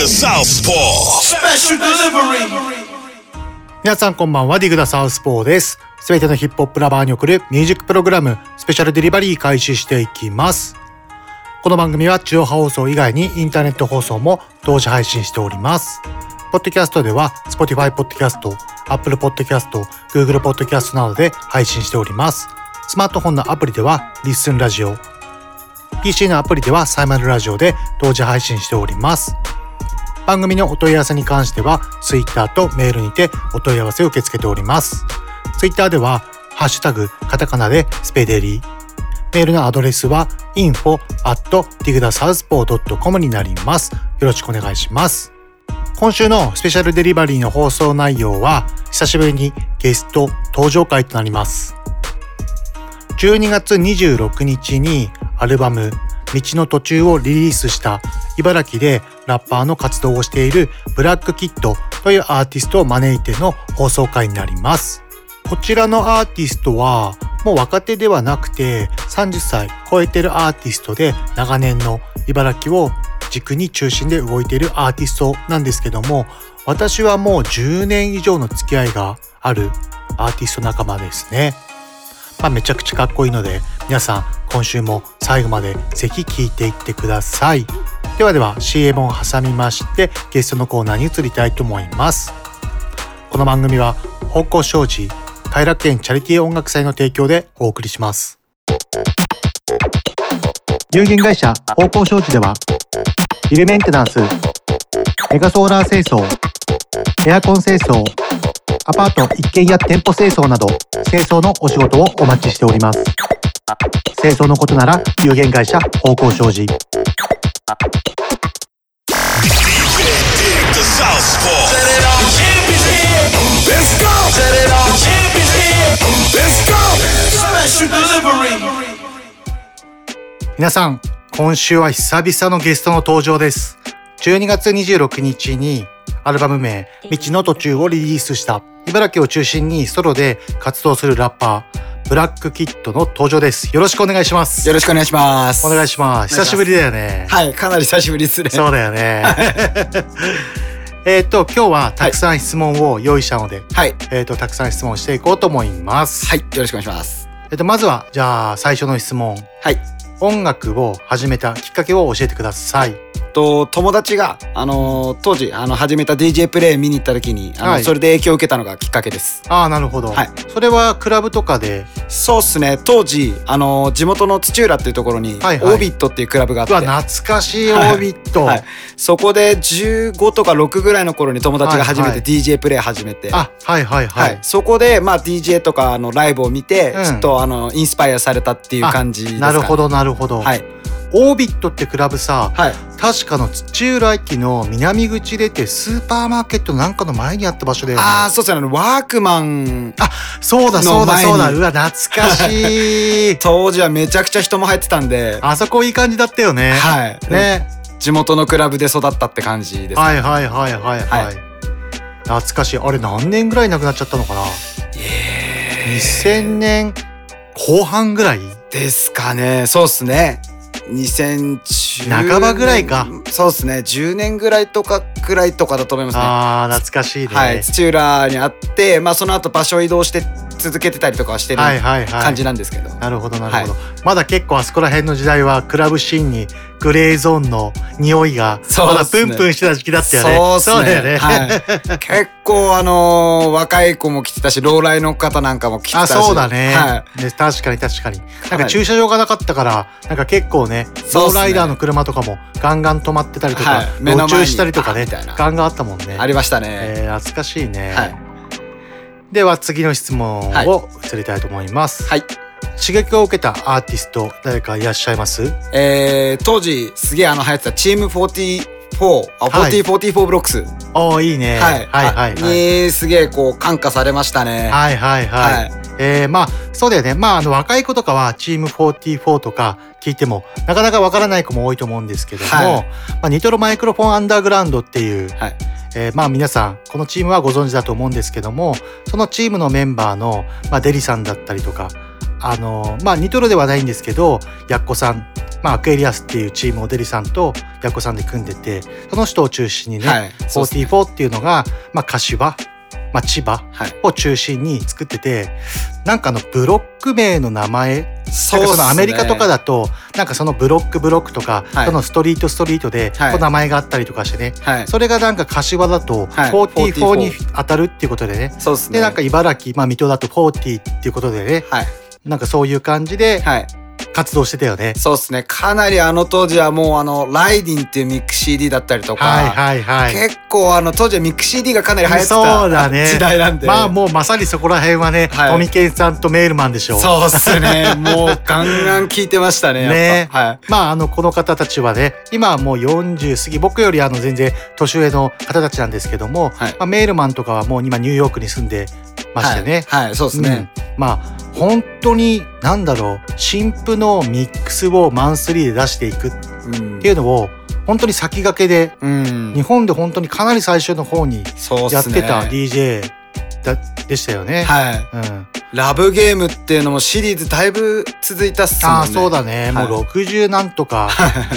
The Southpaw. Special delivery. 皆さんこんばんは、ディグダサウスポーです。すべてのヒップホップラバーに送るミュージックプログラム、スペシャルデリバリー開始していきます。この番組は地上波放送以外にインターネット放送も同時配信しております。ポッドキャストでは Spotify ポッドキャスト、Apple ポッドキャスト、Google ポッドキャストなどで配信しております。スマートフォンのアプリではリッスンラジオ、PC のアプリではサイマルラジオで同時配信しております。番組のお問い合わせに関しては Twitter とメールにてお問い合わせを受け付けております。Twitter ではハッシュタグカタカナでスペデリメールのアドレスは info at digdasouthpaw.com になります。よろしくお願いします。今週のスペシャルデリバリーの放送内容は久しぶりにゲスト登場会となります。12月26日にアルバム道の途中をリリースした茨城でラッパーの活動をしているブラックキッドというアーティストを招いての放送会になります。こちらのアーティストはもう若手ではなくて30歳超えてるアーティストで長年の茨城を軸に中心で動いているアーティストなんですけども私はもう10年以上の付き合いがあるアーティスト仲間ですね。まあ、めちゃくちゃかっこいいので皆さん今週も最後までぜひ聴いていってください。ではでは CM を挟みましてゲストのコーナーに移りたいと思います。この番組は方向障子偕楽園チャリティー音楽祭の提供でお送りします。有限会社方向障子ではビルメンテナンスメガソーラー清掃エアコン清掃アパート一軒家店舗清掃など清掃のお仕事をお待ちしております。清掃のことなら有限会社方向障子皆さん今週は久々のゲストの登場です。12月26日にアルバム名「未知の途中」をリリースした。茨城を中心にソロで活動するラッパー。ブラックキッドの登場ですよろしくお願いしますよろしくお願いします。お願いします久しぶりだよねはい、かなり久しぶりですね。そうだよね えっと今日はたくさん質問を用意したので、はい。えっ、とたくさん質問していこうと思いますはい、よろしくお願いします。えっ、とまずはじゃあ最初の質問はい。音楽を始めたきっかけを教えてくださいと友達があのー当時あの始めた DJ プレイ見に行った時にあの、はい。それで影響を受けたのがきっかけです。ああなるほど、はい。それはクラブとかで？そうっすね。当時あのー地元の土浦っていうところに、はいはい。オービットっていうクラブがあって。うわ懐かしいオービット、はい、そこで15とか6ぐらいの頃に友達が初めてはいはい DJ プレイ始めて、あはいはいは、はい。い、そこで、まあ、DJ とかのライブを見て、うん。ちょっとあのインスパイアされたっていう感じですか、ね、なるほどなるほど、はいオービットってクラブさはい。確かの土浦駅の南口出てスーパーマーケットなんかの前にあった場所だよね。ああそうですねワークマンそうだそうだそうだ。うわ懐かしい。当時はめちゃくちゃ人も入ってたんで。あそこいい感じだったよね。はい。ね。地元のクラブで育ったって感じです、ね。はいはいはいはいはい、はい。懐かしい。あれ何年ぐらいなくなっちゃったのかな？2000年後半ぐらい？ですかね。そうっすね2010半ばぐらいか。そうっすね。10年ぐらいとかくらいとかだと思いますね。あー懐かしいね、はい。土浦にあってまあその後場所移動して続けてたりとかはしてるはいはいはい。感じなんですけど、なるほどなるほど、まだ結構あそこら辺の時代はクラブシーンにグレーゾーンの匂いがまだプンプンしてた時期だったよね。そうだよね、はい、結構あのー若い子も来てたし老来の方なんかも来てたあしそうだね,、はい。ね確かに確かに。なんかはい。駐車場がなかったからなんか結構ねローライダーの車とかもガンガン止まってたりとか、はい。したりとかねガンガンあったもんね。ありましたね、えー懐かしいね、はい。では次の質問はい。を移りたいと思います、はい刺激を受けたアーティスト誰かいらっしゃいます？えー、当時すげえあの流行ってたチーム44あ、はい。4044ブロックス。おーいいね。はい。はいはいはい。にすげえこう感化されましたね。はいはいはい。はい。えー、まあそうだよね。まああの若い子とかはチーム44とか聞いてもなかなかわからない子も多いと思うんですけども、はい。まあ、ニトロマイクロフォンアンダーグラウンドっていう、はい。えーまあ皆さんこのチームはご存知だと思うんですけどもそのチームのメンバーの、まあ、デリさんだったりとかあのまあニトロではないんですけどヤッコさんまあ、アクエリアスっていうチームをデリさんとヤッコさんで組んでてその人を中心にね、はい。そうっすね44っていうのが、まあ、柏、まあ、千葉はい。を中心に作っててなんかあのブロック名の名前そうそのアメリカとかだとなんかそのブロックブロックとか、はい。そのストリートストリートではい。名前があったりとかしてね、はい。それがなんか柏だとはい。44に44当たるっていうことでね。そうですね。でなんか茨城、まあ、水戸だと40っていうことでね。はいなんかそういう感じではい。活動してたよね。そうですね。かなりあの当時はもうあのライディンっていうミック CD だったりとか、はいはいはい。結構あの当時はミック CD がかなり流行ってそうだたね。時代なんで。まあもうまさにそこら辺はね、はい。トミケンさんとメールマンでしょう。そうっすね。もうガンガン聞いてましたねね。はい。まああのこの方たちはね今はもう40過ぎ僕よりあの全然年上の方たちなんですけども、はいまあ、メールマンとかはもう今ニューヨークに住んでましてね、はい、はいそうですね、うん。まあ本当になんだろう新譜のミックスをマンスリーで出していくっうんていうのを本当に先駆けでうん。日本で本当にかなり最初の方にやってた DJ だでしたよね。はい。うん、ラブゲームっていうのもシリーズだいぶ続いたっすもんね。ああそうだね、もうはい。60なんとか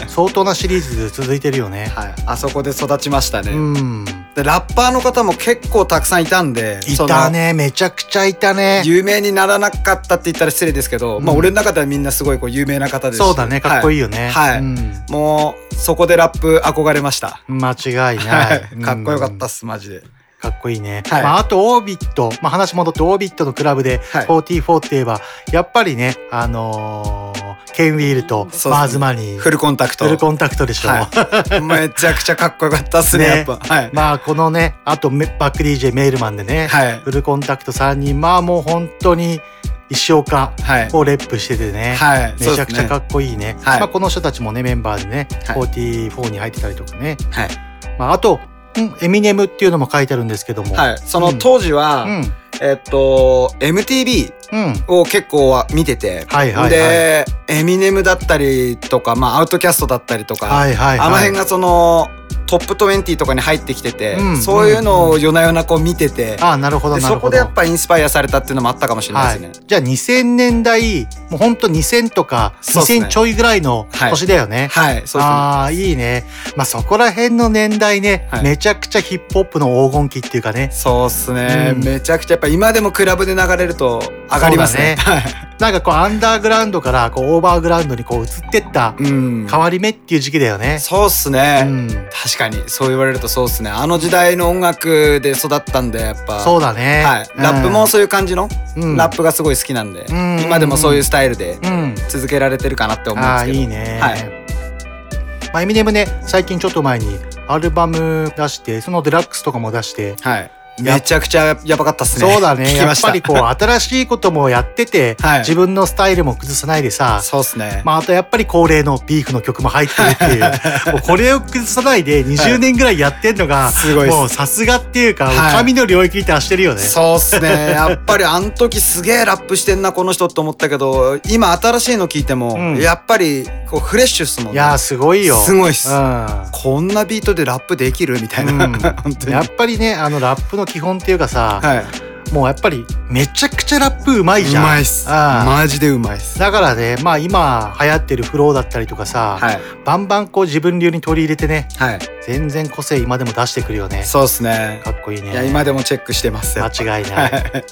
相当なシリーズ続いてるよね。はい、あそこで育ちましたね、うん、でラッパーの方も結構たくさんいたんでいたね。めちゃくちゃいたね。有名にならなかったって言ったら失礼ですけど、まあうん俺の中ではみんなすごいこう有名な方ですし。そうだね。かっこいいよね。はい、うん。もうそこでラップ憧れました。間違いはない。い。かっこよかったっっすマジでかっこいいね。はい。まあ、あとオービット、まあ、話戻ってオービットのクラブではい。44って言えばやっぱりねあのーケンウィールとマーズマニー。フルコンタクト。フルコンタクトでしょ。はい、めちゃくちゃかっこよかったっすねね。やっぱ。はい、まあこのねあとメバック DJ メールマンでね、はい。フルコンタクト3人。まあもう本当に一生かはい。をレップしててね、はい。めちゃくちゃかっこいいね。はい。まあ、この人たちもねメンバーでね、はい。44に入ってたりとかね、はい、まあ、あと、うん、エミネムっていうのも書いてあるんですけども、はい、その当時は、うん。えっと MTV うん。を結構は見てて、はいはいはい。でエミネムだったりとか、まあ、アウトキャストだったりとか、はいはいはい。あの辺がそのトップ20とかに入ってきてて、うんそういうのを夜な夜なこう見てて、ああなるほどでなるほど。そこでやっぱインスパイアされたっていうのもあったかもしれないですね。はい、じゃあ2000年代もうほんと2000とかね。2000ちょいぐらいのはい。年だよね。はい、そうですね。ああいいね。まあそこら辺の年代ね、はい。めちゃくちゃヒップホップの黄金期っていうかね。そうっすね、うん。めちゃくちゃやっぱ今でもクラブで流れると上がりますね。なんかこうアンダーグラウンドからこうオーバーグラウンドにこう移ってったうん。変わり目っていう時期だよね。そうっすね、うん。確かに。そう言われるとそうっすね。あの時代の音楽で育ったんでやっぱ。そうだね。はい、ラップもそういう感じの、うん。ラップがすごい好きなんで、ん。今でもそういうスタイルでうん。うん。続けられてるかなって思うんですけど。いいね。はい。まあエミネムね最近ちょっと前にアルバム出してそのデラックスとかも出してはいめちゃくちゃやばかったっすね。そうだね。やっぱりこう 新しいこともやってて、はい。自分のスタイルも崩さないでさそうっすね、まあ、あとやっぱり恒例のビーフの曲も入ってるっていう。もうこれを崩さないで20年ぐらいやってんのが、すごいもうさすがっていうか、はい。神の領域に達してるよね。そうっすね。やっぱりあの時すげえラップしてんなこの人って思ったけど今新しいの聞いても、うん。やっぱりこうフレッシュっすもんね。いやーすごいよ。すごいっす。うん。こんなビートでラップできるみたいな、うん。本当に。やっぱりねあのラップの基本っていうかさ、はい。もうやっぱりめちゃくちゃラップうまいじうゃん。まいっす。うんマジでうまいっす。だからねまあ今流行ってるフローだったりとかさ、はい。バンバンこう自分流に取り入れてねはい。全然個性今でも出してくるよね。そうっすね。かっこいいね。いや今でもチェックしてますよ。間違いない。はい。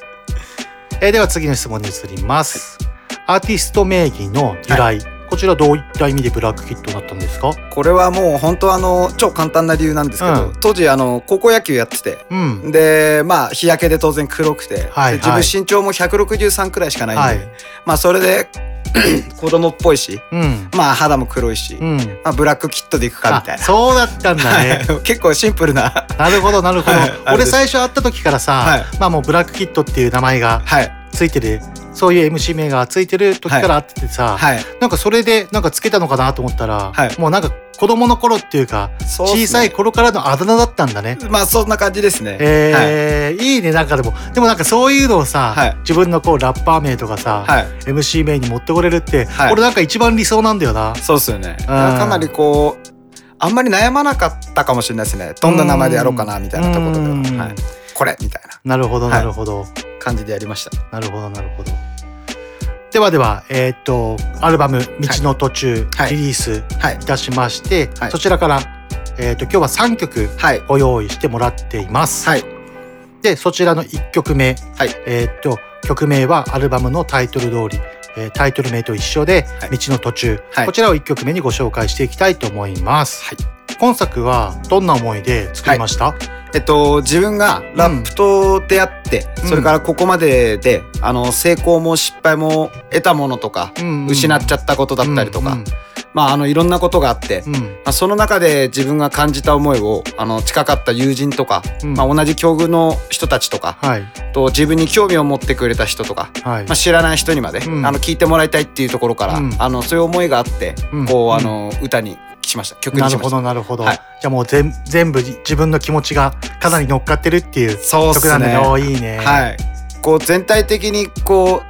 えーでは次の質問に移ります。アーティスト名義の由来、こちらどういった意味でブラックキットになったんですか？これはもう本当あの超簡単な理由なんですけど、うん。当時あの高校野球やっててうん。でまあ日焼けで当然黒くて、はいで自分身長も163くらいしかないんで、はい。まあそれで 子供っぽいしうん。まあ肌も黒いし、うん。まあ、ブラックキットでいくかみあたいな。そうだったんだね。結構シンプルななるほどなるほどはい。俺最初会った時からさ、はいまあもうブラックキットっていう名前がはいついてるそういう MC 名がついてる時からあっててさ、はいなんかそれでなんかつけたのかなと思ったら、はいもうなんか子供の頃っていうか小さい頃からのあだ名だったんだね。まあそんな感じですね。はいえーい、いねなんかでも。でもなんかそういうのをさ、はい。自分のこうラッパー名とかさ、はい。MC 名に持ってこれるって、はい。俺なんか一番理想なんだよな。そうですよね。かなりこうあんまり悩まなかったかもしれないですね。どんな名前でやろうかなみたいなところでは、うん。はい、これみたいな。なるほどはいなるほど、感じでやりました。なるほどなるほど。ではではえーっとアルバム「道の途中」はい。リリースはい。いたしまして、はい。そちらから、えーっと今日は3曲はい。ご用意してもらっています。はい。でそちらの1曲目、はい。えーっと曲名はアルバムのタイトル通り、えータイトル名と一緒で「はい。道の途中」はい。こちらを1曲目にご紹介していきたいと思います。はい。今作はどんな思いで作りました、えっと自分がラップと出会って、うん。それからここまでであの成功も失敗も得たものとか、うんうん失っちゃったことだったりとか、うんまああのいろんなことがあって、うん。うんまあ、その中で自分が感じた思いをあの近かった友人とか、うん。まあ、同じ境遇の人たちとか、はい。と自分に興味を持ってくれた人とか、はい、まあ、知らない人にまで、うん。あの聞いてもらいたいっていうところから、うん。あのそういう思いがあって、うん。こううん。あの歌にしました。曲になるほしました。どなるほど、はい。じゃあもう全全部自分の気持ちがかなり乗っかってるっていうそうっすね。曲なんだねいいね。はい、こう全体的にこ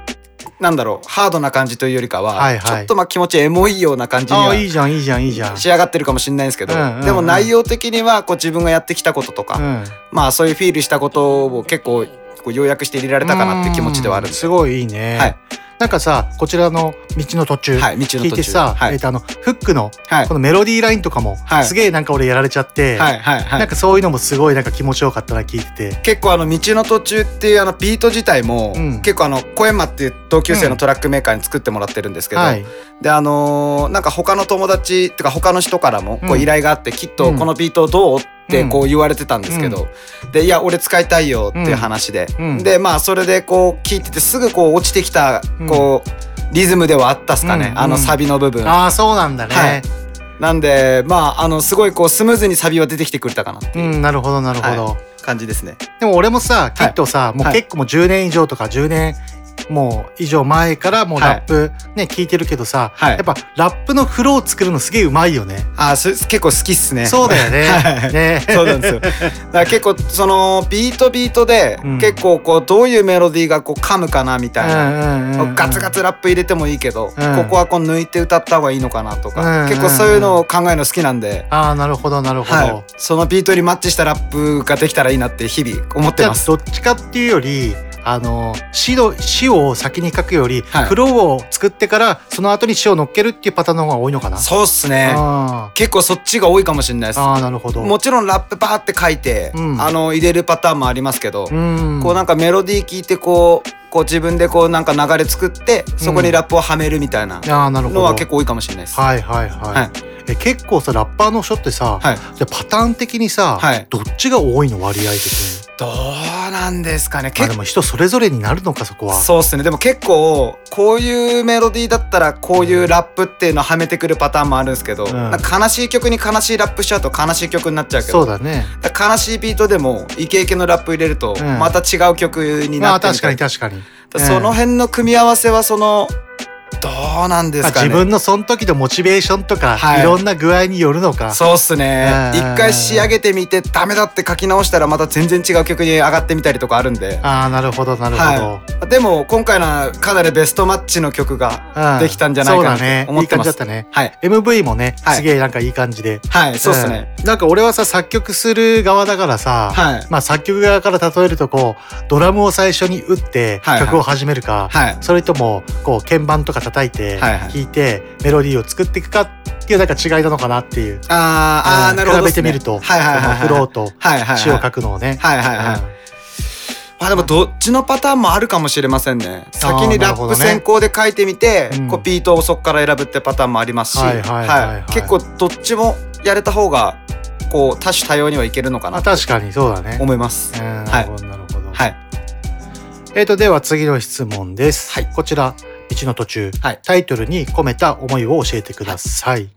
うなんだろうハードな感じというよりかは、はいはい。ちょっとまあ気持ちエモいような感じにああはいいじゃんいいじゃんいいじゃん。仕上がってるかもしれないんですけど、うんうん。うんでも内容的にはこう自分がやってきたこととか、うん。まあそういうフィールしたことを結構こう要約して入れられたかなって気持ちではあるんですすごいいいね、はいなんかさこちらの道の途中、はい道の途中。聞いてさ、はい。えっとあのフックのはい。このメロディーラインとかも、はい。すげえなんか俺やられちゃって、はいはいはい。なんかそういうのもすごいなんか気持ちよかったな聞いてて。結構あの道の途中っていうあのビート自体も、うん。結構あの小山っていう同級生のトラックメーカーに作ってもらってるんですけど、はい。であのーなんか他の友達っていうか他の人からもこううん。依頼があって、きっとうん。このビートどうってうん。こう言われてたんですけど、でいや俺使いたいよっていう話で、うん。うんでまあそれでこう聞いててすぐこう落ちてきたこう、リズムではあったっすかね、うん。あのサビの部分。ああそうなんだね、はい。なんでまああのすごいこうスムーズにサビは出てきてくれたかなってういうんなるほどなるほど、は感じですね。でも俺もさきっとさ、もうはい。結構もう10年以上とか10年もう以上前からもうラップね、聞いてるけどさ、はいやっぱラップのフロー作るのすげえうまいよね。あす結構好きっすね。そうだよね。はいね そうなんですよ。だ結構そのビートビートでうん結構こうどういうメロディーがこう噛むかなみたいな。ガツガツラップ入れてもいいけど、うんここはこう抜いて歌った方がいいのかなとか、結構そういうのを考えるの好きなんで、ああなるほどなるほど。はい、そのビートにマッチしたラップができたらいいなって日々思ってます。じゃあどっちかっていうよりあの詩の詩を先に書くより、はいフローを作ってからその後に詩を乗っけるっていうパターンの方が多いのかな？そうっすね。あ結構そっちが多いかもしれないです。ーあーなるほど。もちろんラップバーって書いて、うんあの入れるパターンもありますけど、うんこうなんかメロディー聞いてこうこう自分でこうなんか流れ作ってそこにラップをはめるみたいなのは結構多いかもしれないです。はいはいはい。はいえ結構さラッパーの人ってさ、はいじゃあパターン的にさ、はいどっちが多いの割合的に？どうなんですかね。まあ結でも人それぞれになるのかそこは。そうっすね。でも結構こういうメロディーだったらこういうラップっていうのをはめてくるパターンもあるんですけど、んなんか悲しい曲に悲しいラップしちゃうと悲しい曲になっちゃうけど。そうだね。悲しいビートでもイケイケのラップ入れるとうんまた違う曲にまあなってみたい確かに確かに。その辺の組み合わせはそのどうなんですまあかね。自分のその時のモチベーションとか、はい。い、ろんな具合によるのか。そうっすね。うん。一回仕上げてみてダメだって書き直したらまた全然違う曲に上がってみたりとかあるんで、ああなるほどなるほど。はい、でも今回のはかなりベストマッチの曲がうん。できたんじゃないかなとそうだね。いい思ってます。感じだったね。はい。MV もね、はいすげえなんかいい感じで。はいそうっすね、うんなんか俺はさ作曲する側だからさ、はい。まあ作曲側から例えるとこうドラムを最初に打って曲を始めるか、はい。それともこう鍵盤とか叩いてはいはい。弾いてメロディーを作っていくかっていうなんか違いなのかなっていう。あーあなるほど比べてみると、はいはいはいフローとはいはいはい。詩を書くのをね。はいはいはいうあでもどっちのパターンもあるかもしれませんね。先にラップ先行で書いてみて、うん。こうビートをそこから選ぶってパターンもありますし、はいはいはい。はい。結構どっちもやれた方がこう多種多様にはいけるのかな。確かにそうだね。思います。うんなはい。るほどなるほど。はい。えー、とでは次の質問です。はい。こちら道の途中、はい。タイトルに込めた思いを教えてください。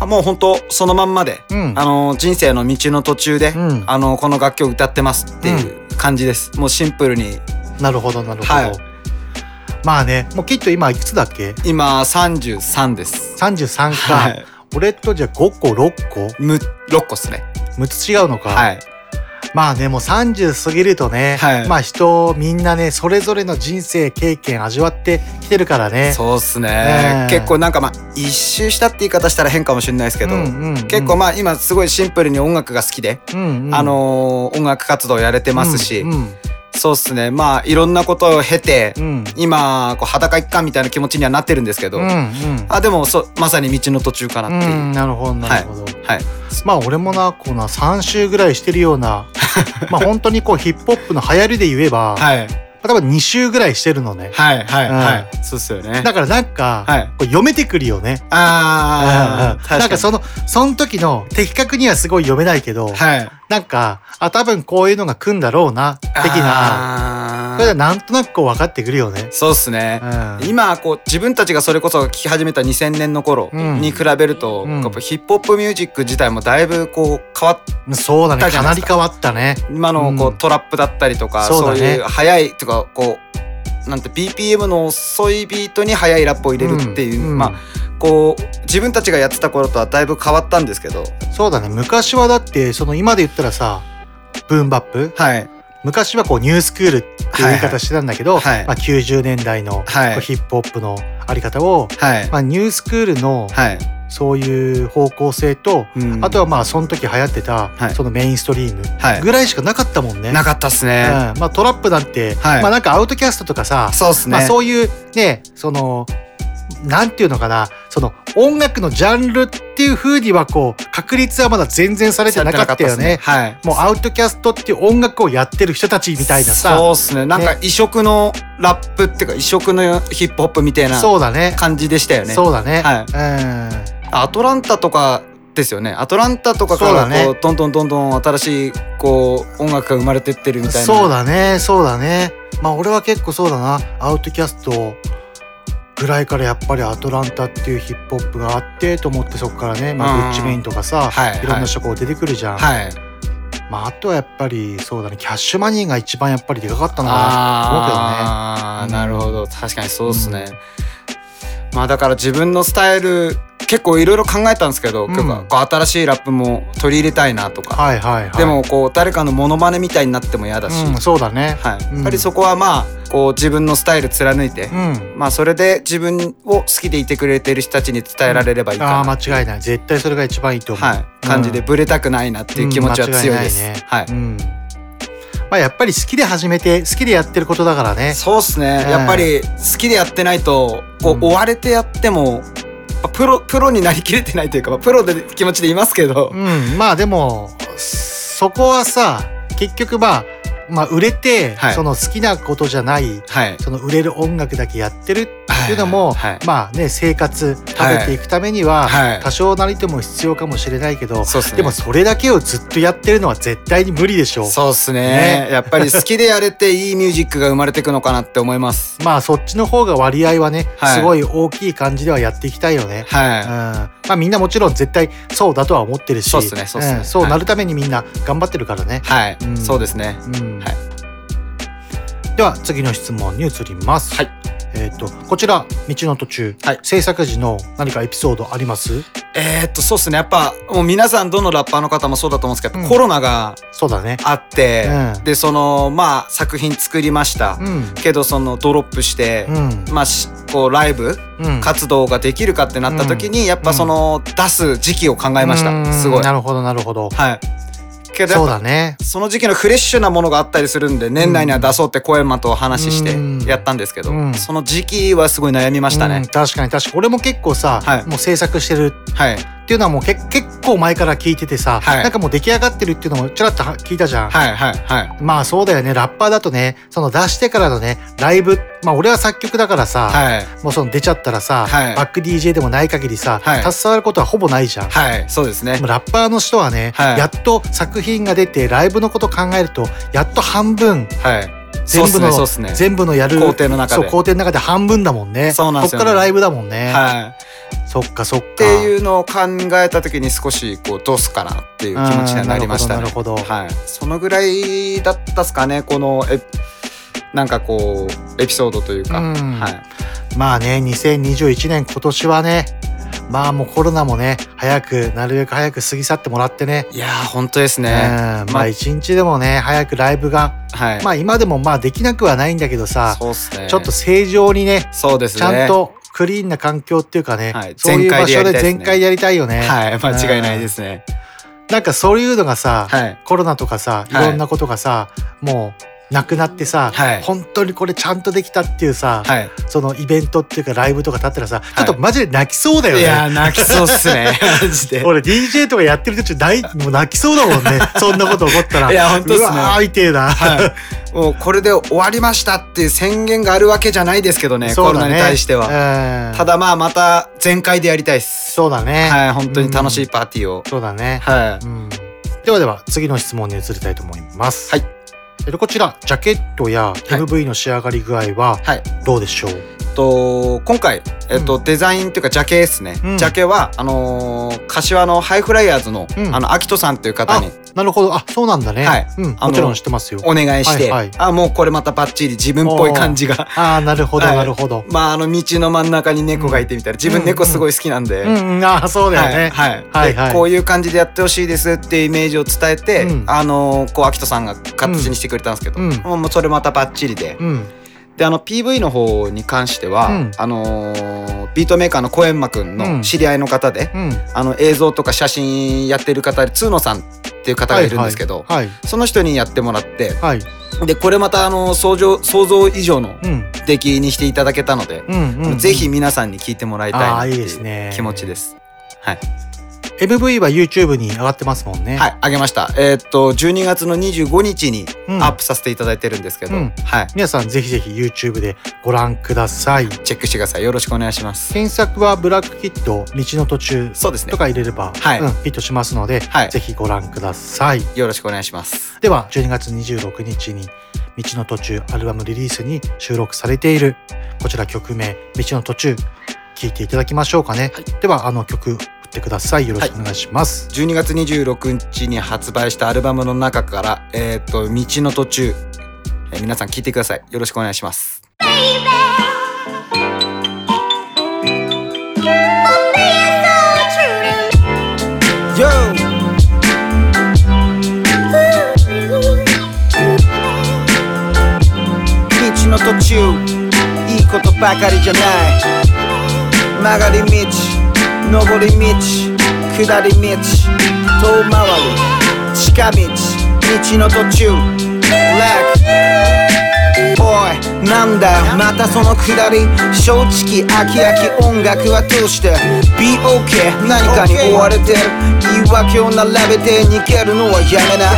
あもう本当そのまんまで、うん。あの人生の道の途中で、うん。あのこの楽曲歌ってますっていう感じです。もうシンプルに。なるほどなるほど。はい。まあねもうきっと今いくつだっけ？今33です。33か、はい。俺とじゃあ5個6個？む6個っすね。6つ違うのか、はいまあねもう30過ぎるとね、はい。まあ人みんなねそれぞれの人生経験味わってきてるからね。そうっすね、ねえ。結構なんかまあ一周したって言い方したら変かもしれないですけど、うんうんうん。結構まあ今すごいシンプルに音楽が好きで、うんうん。あのー音楽活動やれてますし、うんうんそうっすね。まあいろんなことを経て、うん。今こう裸一貫みたいな気持ちにはなってるんですけど、うんうん。あでもそまさに道の途中かなっていう、うんなるほどなるほど、はい。まあ俺もなこうな3週ぐらいしてるような まあ本当にこうヒップホップの流行りで言えば、はい多分2週ぐらいしてるのね。はいはいうん。はい、そうっすよね。だからなんか、はい。こう読めてくるよね。ああ、なんかそのその時の的確にはすごい読めないけど、はい。なんかあ多分こういうのが来んだろうな的な。なそれでなんとなくこう分かってくるよね。そうっすね、うん。今こう自分たちがそれこそ聴き始めた2000年の頃うん。に比べると、うん。やっぱヒップホップミュージック自体もだいぶこう変わっそうだね。かなり変わったね。今のこう、うん。トラップだったりとかそういう速いとかこうなんて BPM の遅いビートに速いラップを入れるっていう、うんうんまあこう自分たちがやってた頃とはだいぶ変わったんですけど。そうだね。昔はだってその今で言ったらさブーンバップ？はい。昔はこうニュースクールっていう言い方してたんだけど、はいまあ、90年代のヒップホップのあり方を、はい。まあ、ニュースクールのはい、そういう方向性と、うん。あとはまあその時流行ってたはい。そのメインストリームはい。ぐらいしかなかったもんね。なかったっすね、うん。まあ、トラップなんて、はい。まあなんかアウトキャストとかさ、そうっすね、まあ、そういうねそのなんていうのかなその音楽のジャンルっていう風にはこう確立はまだ全然されてなかったよね。はい。もうアウトキャストっていう音楽をやってる人たちみたいなさ。そうっすね。なんか異色のラップっていうか異色のヒップホップみたいなそうだね。感じでしたよね。そうだね、はい。うんアトランタとかですよね。アトランタとかからこうどんどんどんどん新しいこう音楽が生まれてってるみたいな。そうだねそうだね。まあ俺は結構そうだな。アウトキャストぐらいからやっぱりアトランタっていうヒップホップがあってと思ってそこからね、まあ、うん。グッチメインとかさ、はいい。ろんな人こう出てくるじゃん、はい。まあ、あとはやっぱりそうだね。キャッシュマニーが一番やっぱりでかかったのかなと思うけどね。なるほど。確かにそうですね、まあだから自分のスタイル結構いろいろ考えたんですけど、うん。こう新しいラップも取り入れたいなとか、はいはいはい。でもこう誰かのモノマネみたいになっても嫌だし、うん、そうだね。はい、うん。やっぱりそこはまあこう自分のスタイル貫いて、うん。まあそれで自分を好きでいてくれてる人たちに伝えられればいいかああな、間違いない。絶対それが一番いいと思う、はい、感じでブレたくないなっていう気持ちは強いです。うん。間違いないね。はい、うんまあ、やっぱり好きで始めて好きでやってることだからね。そうっすね、うんやっぱり好きでやってないとこう、うん。追われてやってもまあプロプロになりきれてないというか、まあプロで気持ちでいますけど、うん。まあでもそこはさ結局まあまあ売れて、はい。その好きなことじゃないはい。その売れる音楽だけやってるっていうのも、はい。はい。まあね生活食べていくためには、はい。多少なりとも必要かもしれないけど、そうっすね。でもそれだけをずっとやってるのは絶対に無理でしょ。う。そうっすね。ね。やっぱり好きでやれていいミュージックが生まれていくのかなって思います。まあそっちの方が割合はね、はい。すごい大きい感じではやっていきたいよね。うん、はい、まあみんなもちろん絶対そうだとは思ってるしそうっすねそうっすね。ん。そうなるためにみんな頑張ってるからね。はい、うん。そうですね。うんはい。では次の質問に移ります。はい。えっ、とこちら道の途中、はい。制作時の何かエピソードあります？えーっとそうっすね。やっぱもう皆さんどのラッパーの方もそうだと思うんですけど、うん。コロナがそうだね。あって、うん。でそのまあ作品作りました、うん。けどそのドロップして、うん。まあしこうライブうん。活動ができるかってなった時に、やっぱその出す時期を考えました、うん。すごい。なるほどなるほど。はいけどやそうだね。その時期のフレッシュなものがあったりするんで年内には出そうって小山と話してうん。やったんですけど、うん。その時期はすごい悩みましたね、うん確かに確かに。俺も結構さ、はい。もう制作してるはいっていうのはもうけ結構前から聞いててさ、はい。なんかもう出来上がってるっていうのもちらっとは聞いたじゃん。はいはいはい。まあそうだよね。ラッパーだとねその出してからのねライブまあ俺は作曲だからさ、はい。もうその出ちゃったらさ、はい。バック DJ でもない限りさ、はい。携わることはほぼないじゃん。はいそうですね。ラッパーの人はね、はい。やっと作品が出てライブのこと考えるとやっと半分はい全部の、ねね。全部のやる工程の中で。工程の中で半分だもんね。そうなんですよね。こっからライブだもんね、はい。そっかそっか。っていうのを考えた時に少しこうどうすかなっていう気持ちにはなりましたね。なるほどなるほど。はい。そのぐらいだったっすかねこのえなんかこうエピソードというか、うん。はい、まあね2021年今年はねまあもうコロナもね早くなるべく早く過ぎ去ってもらってねいやー本当ですうんね。まあ一日でもね早くライブがはい、まあ今でもまあできなくはないんだけどさそうっすね。ちょっと正常にねそうですね。ちゃんとクリーンな環境っていうかね、はいそういう場所で全開でやりたいよね。はい間違いないですね。うん。なんかそういうのがさ、はいコロナとかさいはいろんなことがさ、もうなくなってさ、はい本当にこれちゃんとできたっていうさ、はい。そのイベントっていうかライブとか立ったらさ、ちょっとマジで泣きそうだよね。いやー泣きそうっすね マジで。俺 DJ とかやってる途中泣いもう泣きそうだもんね そんなこと起こったらいや本当っすねうわーみてえな、はい。もうこれで終わりましたっていう宣言があるわけじゃないですけどね、コロナに対しては。はただまあまた全開でやりたいっす。そうだねはい、本当に楽しいうんパーティーを。そうだね、はい。うん、ではでは次の質問に移りたいと思いますはいえっとこちらジャケットや MV の仕上がり具合ははい。どうでしょう、と今回、えっとデザインというかジャケですね、うん。ジャケはあのー柏のハイフライヤーズの、うん。あのアキトさんという方あになるほど。あそうなんだね、はい。うん、もちろん知ってますよ。お願いして、はいはい。あもうこれまたバッチリ自分っぽい感じが。ああなるほど はい。なるほど、まああの道の真ん中に猫がいてみたいな自分猫すごい好きなんで、うん。うん、ああそうだよね、はい。はい。はいこういう感じでやってほしいですっていうイメージを伝えて、うん。あのこうアキトさんが形にしてくれたんですけど、うん。もうそれまたバッチリで、うんであの PV の方に関しては、うん。あのービートメーカーの小山くんうん。の知り合いの方で、うん。あの映像とか写真やってる方で通野さんっていう方がいるんですけど、はいその人にやってもらってはい、でこれまたあの想像想像以上のうん。出来にしていただけたので、うんぜひ皆さんに聞いてもらいたいなっていいですいね。う気持ちです。はい、MV は YouTube に上がってますもんね。はい、あげました。えーっと12月の25日にうん。アップさせていただいてるんですけど、うん。はい、皆さんぜひぜひ YouTube でご覧ください。チェックしてください。よろしくお願いします。検索はブラックキッド道の途中そうですね。と。か入れれば、はい。うん、ヒットしますので、はい。ぜひご覧ください。よろしくお願いします。では12月26日に道の途中アルバムリリースに収録されているこちら曲名道の途中聴いていただきましょうかね、ではあの曲振ってください。よろしくお願いします、12月26日に発売したアルバムの中から、えーっと、道の途中、えー皆さん聞いてください。よろしくお願いします。の途中いいことばかりじゃない。曲がり道上り道下り道遠回り近道道の途中 Black おいなんだよ。またそのくだり。正直飽き飽き音楽は通して。Be OK 何かに追われてる。言い訳を並べて逃げるのはやめな。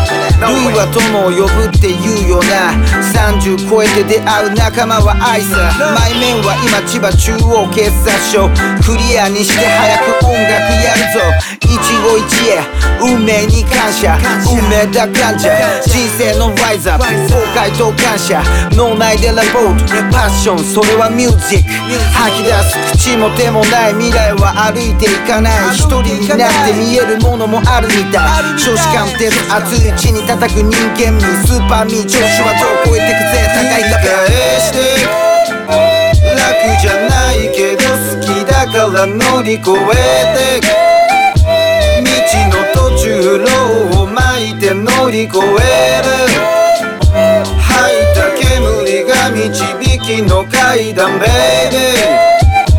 ルイは友を呼ぶって言うよな。30超えて出会う仲間は愛さ前面は今千葉中央警察署。クリアにして早く音楽やるぞ。一期一会。運命に感謝。運命だ感謝。人生のライズアップ崩壊と感謝脳内でレポートパッションそれはミュージック吐き出す口も手もない未来は歩いていかない。一人になって見えるものもあるみたい。少子貫徹熱いうちに叩く人間味スーパーミー調子はどう超えてくぜ。高い壁返して楽じゃないけど好きだから乗り越えて道の途中ローを巻いて乗り越える。階段ベイビー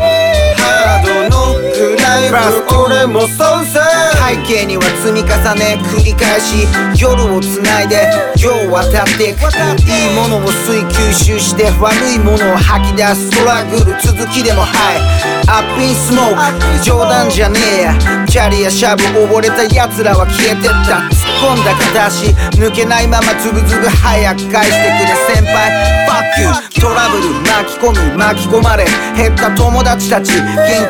ハードノックライブ俺もそうさ背景には積み重ね繰り返し夜をつないで夜を渡っていく。いいものを追求集して悪いものを吐き出す。トラグル続きでもはい。アップインスモーク。冗談じゃねえや。キャリアシャブ溺れた奴らは消えてった込んだ片足抜けないままズブズブ早く返してくれ先輩。Fuck you トラブル巻き込む巻き込まれ。減った友達たち元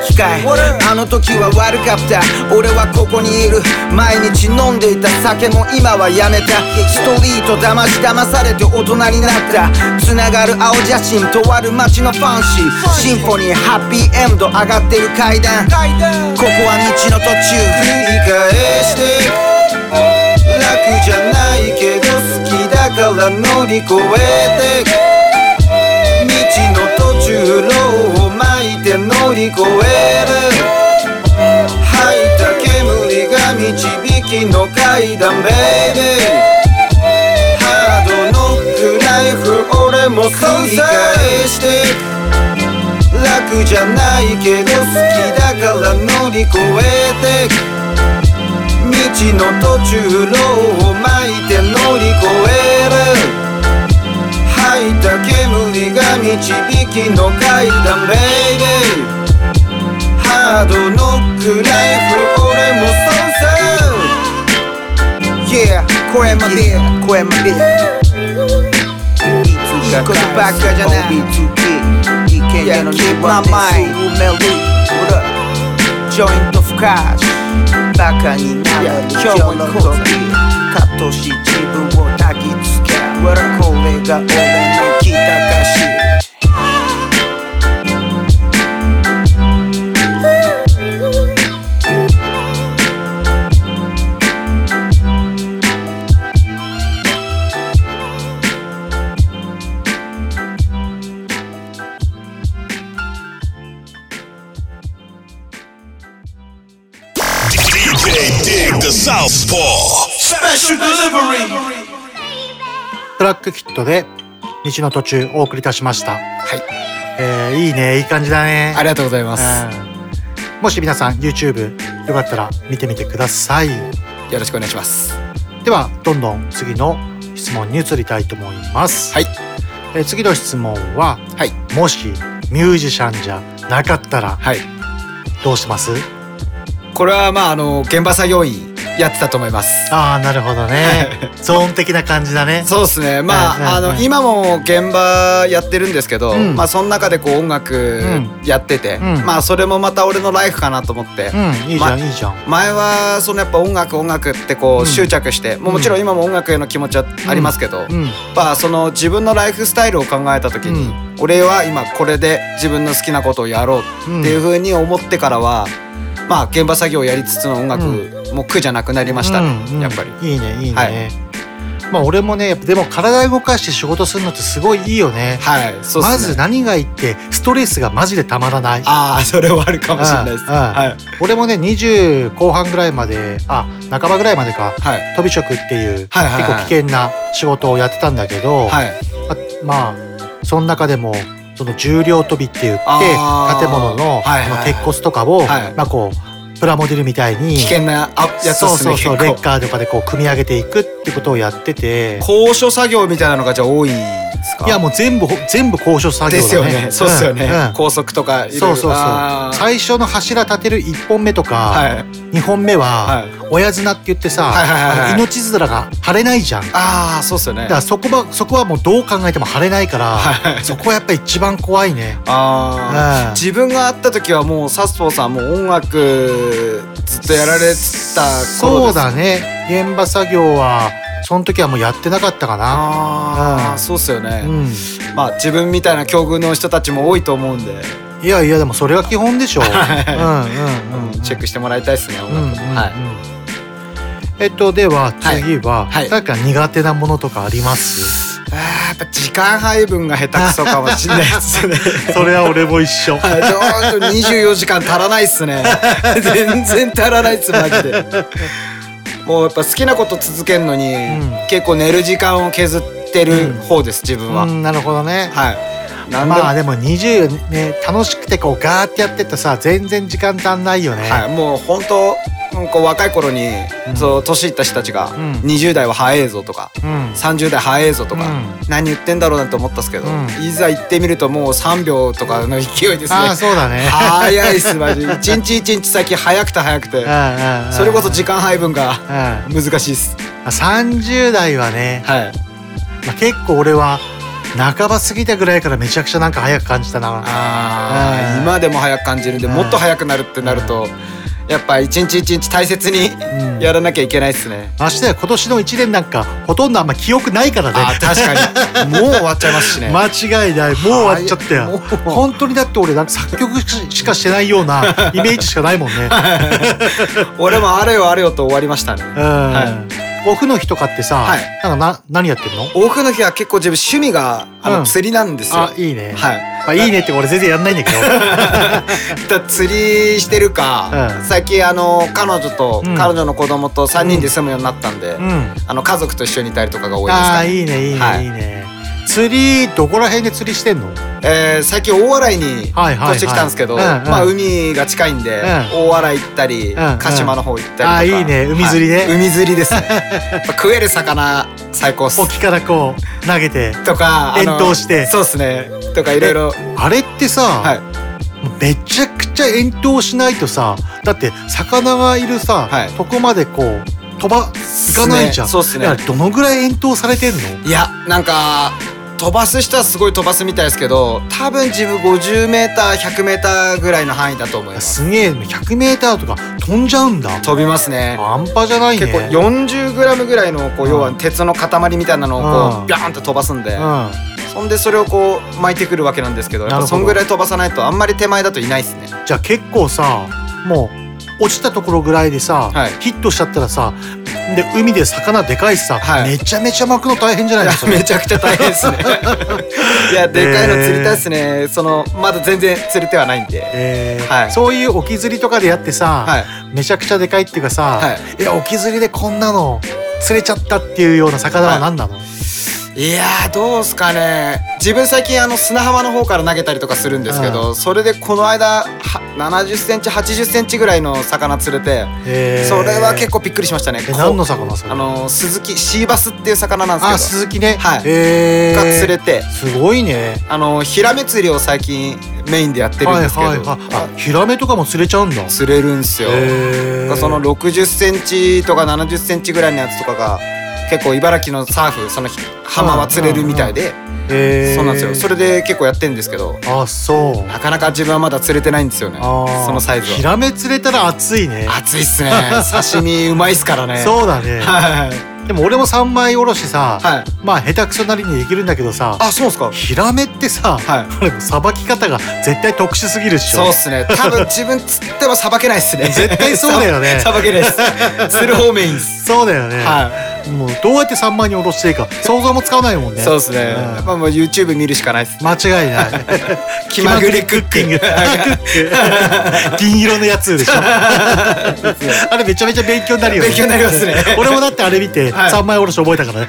気かい。あの時は悪かった。俺はここにいる。毎日飲んでいた酒も今はやめた。ストリート騙し騙されて大人になった。繋がる青写真とある街のファンシー。シンフォニーハッピーエンド上がってる階段。ここは道の途中。繰り返して楽じゃないけど好きだから乗り越えて。路を巻いて乗り越える。吐いた煙が導きの階段ベイビーハードノックナイフ俺も繰り返して。楽じゃないけど好きだから乗り越えて。道の途中路を巻いて乗り越える。吐いた煙が導きの階段ベイビーハードノックナイフ俺もそうさ Yeah 超えまで超えまでいいことばっかじゃない。Yeah, keep my mind ジョイントふかしバカになる今日のことカットし自分を焚きつけ。これが俺の北かし「ブラックキットで道の途中お送りいたしました。はい。えー、いいね、いい感じだね。ありがとうございます。うん。もし皆さん YouTube よかったら見てみてください。よろしくお願いします。ではどんどん次の質問に移りたいと思います。はい。えー次の質問ははい。もしミュージシャンじゃなかったらはい。どうします？これはまああの現場作業員やってたと思います。ああなるほどね。ゾーン的な感じだね。そうですね。まああのうん今も現場やってるんですけど、うん。まあその中でこう音楽ん。やってて、うん。まあそれもまた俺のライフかなと思って、うん。いいじゃん、まいいじゃん。前はそのやっぱ音楽音楽ってこう執着して、もうもちろん今も音楽への気持ちはありますけど、うん。やっぱその自分のライフスタイルを考えた時に、う俺は今これで自分の好きなことをやろうっていう風に思ってからは、まあ現場作業をやりつつの音楽も苦じゃなくなりましたね、うんうんやっぱり。いいねいいね。はいまあ俺もねでも体動かして仕事するのってすごいいいよね。はい、そうっすねまず何がいいってストレスがマジでたまらない。ああそれはあるかもしれないです。はい俺もね20後半ぐらいまであ半ばぐらいまでかはい飛び職っていう、はいはいはい結構危険な仕事をやってたんだけど、はいあまあその中でもその重量跳びって言って建物の,、鉄骨とかを、はい。まあこうプラモデルみたいに危険なあやつそうそうそうレッ。カーとかでこう組み上げていくってことをやってて高所作業みたいなのがじゃあ多いですか？いやもう全部全部高所作業だねですよね。そうですよね。んうん高速とかそうそうそう最初の柱立てる1本目とか、はい。2本目ははい親綱って言ってさ、はいはいはいはい命綱が張れないじゃん。だああそうですよねか。らそこはそこはもうどう考えても張れないから、はいそこはやっぱ一番怖いね。うんああ自分が会った時はもうサスポーさんもう音楽ずっとやられてたそうだね。現場作業はその時はもうやってなかったかな。ああ、うんそうっすよね、うん。まあ自分みたいな境遇の人たちも多いと思うんで、いやいやでもそれが基本でしょ。うんうんうん。チェックしてもらいたいですね音楽、うんうんうんはいえっとでは次は、はいなんか苦手なものとかあります？やっぱ時間配分が下手くそかもしれないですね。それは俺も一緒。はいちょっと24時間足らないっすね。全然足らないっすマジで。もうやっぱ好きなこと続けるのに、ん。結構寝る時間を削ってる方です自分は、うんなるほどね。はい。まあでも20ね楽しくてこうガーってやってったさ全然時間足んないよね。はい、もう本当うんこう若い頃に、うん。そう年いった人たちが、ん。20代は早いぞとかうん。30代早いぞとか、うん。何言ってんだろうなと思ったんですけど、うん。いざ行ってみるともう3秒とかの勢いですね。ああそうだね。早いっすマジ。一日一日先早くて早くて。うんうんうん。それこそ時間配分がうん。難しいっす。30代はね、はい。まあ、結構俺は半ば過ぎたぐらいからめちゃくちゃなんか早く感じたな。うん。今でも早く感じるんでもっと早くなるってなるとやっぱ一日一日大切にん。やらなきゃいけないっすね、ましてや今年の1年なんかほとんどあんま記憶ないからね。確かに。もう終わっちゃいますしね。間違いない。もう終わっちゃったよ本当にだって俺なんか作曲しかしてないような イメージしかないもんね、俺もあれよあれよと終わりましたね。うん。はオフの日とかってさ、はい。なんかな何やってんの？オフの日は結構自分趣味があの、うん。釣りなんですよ。あいいね。はい。まあ、いいねって俺全然やんないんだけど。だ釣りしてるか、うん。最近あの彼女と、うん。彼女の子供と3人で住むようになったんで、うん。あの家族と一緒にいたりとかが多いですああかねいいねいいね、はい。い、いね釣りどこら辺で釣りしてんの？えー最近大洗に越してきたんですけど、まあ海が近いんで、うん大洗行ったり、鹿島の方行ったりとか、あーいいね。海釣りね。はい。海釣りです。ね食える魚最高っす。沖からこう投げてとか遠投して。そうですね。とかいろいろあれってさ、はい。めちゃくちゃ遠投しないとさだって魚がいるさ、はい。とこまでこう飛ば行かないじゃん。そうっすね。どのぐらい遠投されてんの？いやなんか飛ばす人はすごい飛ばすみたいですけど多分自分 50m100m ぐらいの範囲だと思います。すげえ 100m とか飛んじゃうんだ。飛びますね。半端じゃないね。結構 40g ぐらいのこう要は鉄の塊みたいなのをこうビャーンって飛ばすんで。うん。そんでそれをこう巻いてくるわけなんですけどやっぱそんぐらい飛ばさないとあんまり手前だといないですね。じゃあ結構さもう落ちたところぐらいでさ、はい。ヒットしちゃったらさで海で魚でかいしさ、はい。めちゃめちゃ巻くの大変じゃないですか？めちゃくちゃ大変ですね。いやでかいの釣りたいですね。そのまだ全然釣れてはないんで。えー。はい。そういう沖釣りとかでやってさ、はい。めちゃくちゃでかいっていうかさ、はい。い、や沖釣りでこんなの釣れちゃったっていうような魚は何なの、いやーどうすかね。自分最近あの砂浜の方から投げたりとかするんですけど、それでこの間は7 0センチ8 0センチぐらいの魚釣れて、えー。それは結構びっくりしましたね。何の魚あのスズキシーバスっていう魚なんあです鈴木ね、はい。が釣れて。すごいね。あのヒラメ釣りを最近メインでやってるんですけど、はいはいはい。あヒラメとかも釣れちゃうんだ。釣れるんすよ、その60センチとか70センチぐらいのやつとかが結構茨城のサーフその浜は釣れるみたいで、えー。そうなんですよ。それで結構やってんですけどあそう。なかなか自分はまだ釣れてないんですよねそのサイズは。ヒラメ釣れたら熱いね。熱いっすね。刺身うまいっすからね。そうだね。はいでも俺も三枚おろしさ、はい。まあ下手くそなりにできるんだけどさあそうっすか。ヒラメってさ、はい。さばき方が絶対特殊すぎるっしょ。そうっすね。多分 自分釣ってもさばけないっすね。絶対そうだよね。さばけないっす。釣る方面いいっす。そうだよね、はもうどうやって三枚におろしていいか想像もつかないもんね。そうっすね。うん。まあもう YouTube 見るしかないっす。間違いない。気まぐれクッキング銀色のやつでしょ。あれめちゃめちゃ勉強になるよね。勉強になりますね。俺もだってあれ見てはい。三枚おろし覚えたからね。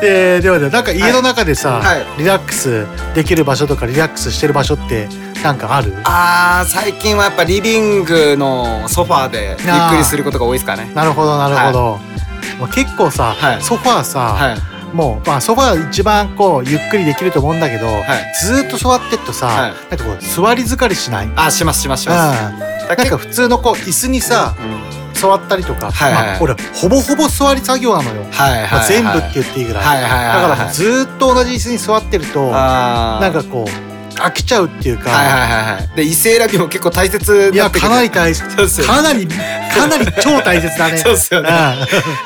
で ではではなんか家の中でさ、はい。リラックスできる場所とかリラックスしてる場所ってなんかある？あー最近はやっぱリビングのソファーでゆっくりすることが多いですかね。なるほどなるほど、もう結構さ、はい。ソファーさ、はい。もう、まあ、ソファー一番こうゆっくりできると思うんだけど、い。ずーっと座ってっとさ、はい。なんかこう座り疲れしない、うん、あしますします。しますなんか普通のこう椅子にさ座ったりとか、はいはい。はいまあ、俺ほぼほぼ座り作業なのよ、はいはいはい。まあ、全部って言っていいぐらい、はいはいはいはい。だからずーっと同じ椅子に座ってるとなんかこう飽きちゃうっていうか、はいはいはいはい。で伊勢選びも結構大切いやになってくる。かなり大切。そうっすよかなりかなり超大切だね。そうっすよね。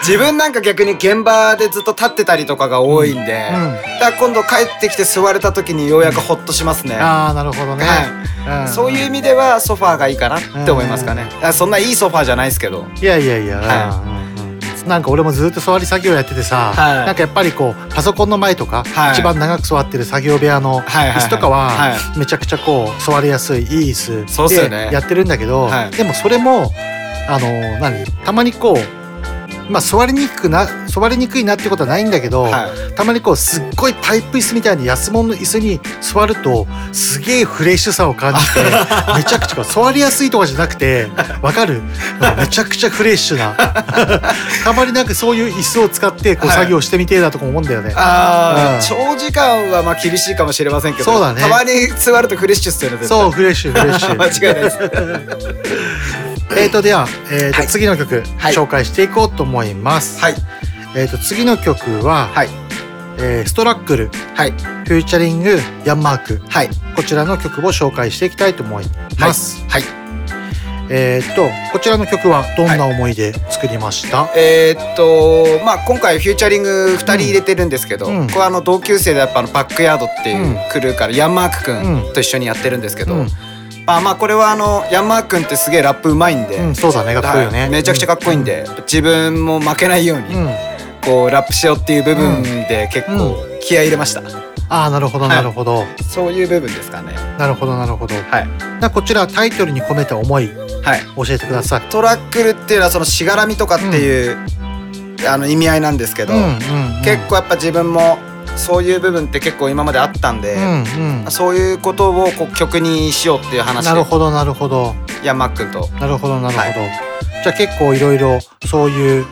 自分なんか逆に現場でずっと立ってたりとかが多いんで、うん。だから今度帰ってきて座れた時にようやくホッとしますね、ああなるほどね、はい。うん。そういう意味ではソファーがいいかなって思いますかね、あそんないいソファーじゃないですけど。いやいやいや、はいうん。うんなんか俺もずっと座り作業やっててさ、はい。なんかやっぱりこうパソコンの前とか、はい。一番長く座ってる作業部屋のはいはいはい。椅子とかははめちゃくちゃこう座りやすい。いい椅子でやってるんだけど、はいでもそれもあの何たまにこうまあ座りにくくな座りにくいなってことはないんだけど、はたまにこうすっごいパイプ椅子みたいに安物の椅子に座るとすげえフレッシュさを感じて めちゃくちゃ座りやすいとかじゃなくてわかる？めちゃくちゃフレッシュな。たまになんかそういう椅子を使ってこうはい。作業してみてえなとか思うんだよね、あうん。ー長時間はまあ厳しいかもしれませんけどそうだね。たまに座るとフレッシュっすよねそうフレッシュフレッシュ。間違いないですえーとでは、えーとはい。次の曲、はい。紹介していこうと思います、はい。えーと次の曲は、はい。えーストラックルはい。フューチャリングヤンマーク。はい。こちらの曲を紹介していきたいと思います、はい。えーっとこちらの曲はどんな思いで作りました、えーっとまあ今回フューチャリング2人入れてるんですけど、うん。これはあの同級生でやっぱあのバックヤードっていうクルーからヤンマークくうんん。と一緒にやってるんですけど、うんあまあこれはあのヤンマー君ってすげえラップうまいんで、うんそうだね。かっこいいよね。はいめちゃくちゃかっこいいんで、自分も負けないように、うん。こうラップしようっていう部分で結構気合い入れました、ああなるほどなるほど、そういう部分ですかね。なるほどなるほど。はい。なこちらタイトルに込めた思いはい。教えてください。トラックルっていうのはそのしがらみとかっていう、あの意味合いなんですけど、うんうんうん。結構やっぱ自分もそういう部分って結構今まであったんで、うんうん。そういうことをこう曲にしようっていう話なるでほどなるほど。ヤンマと。なるほどなるほど、じゃあ結構いろいろそういう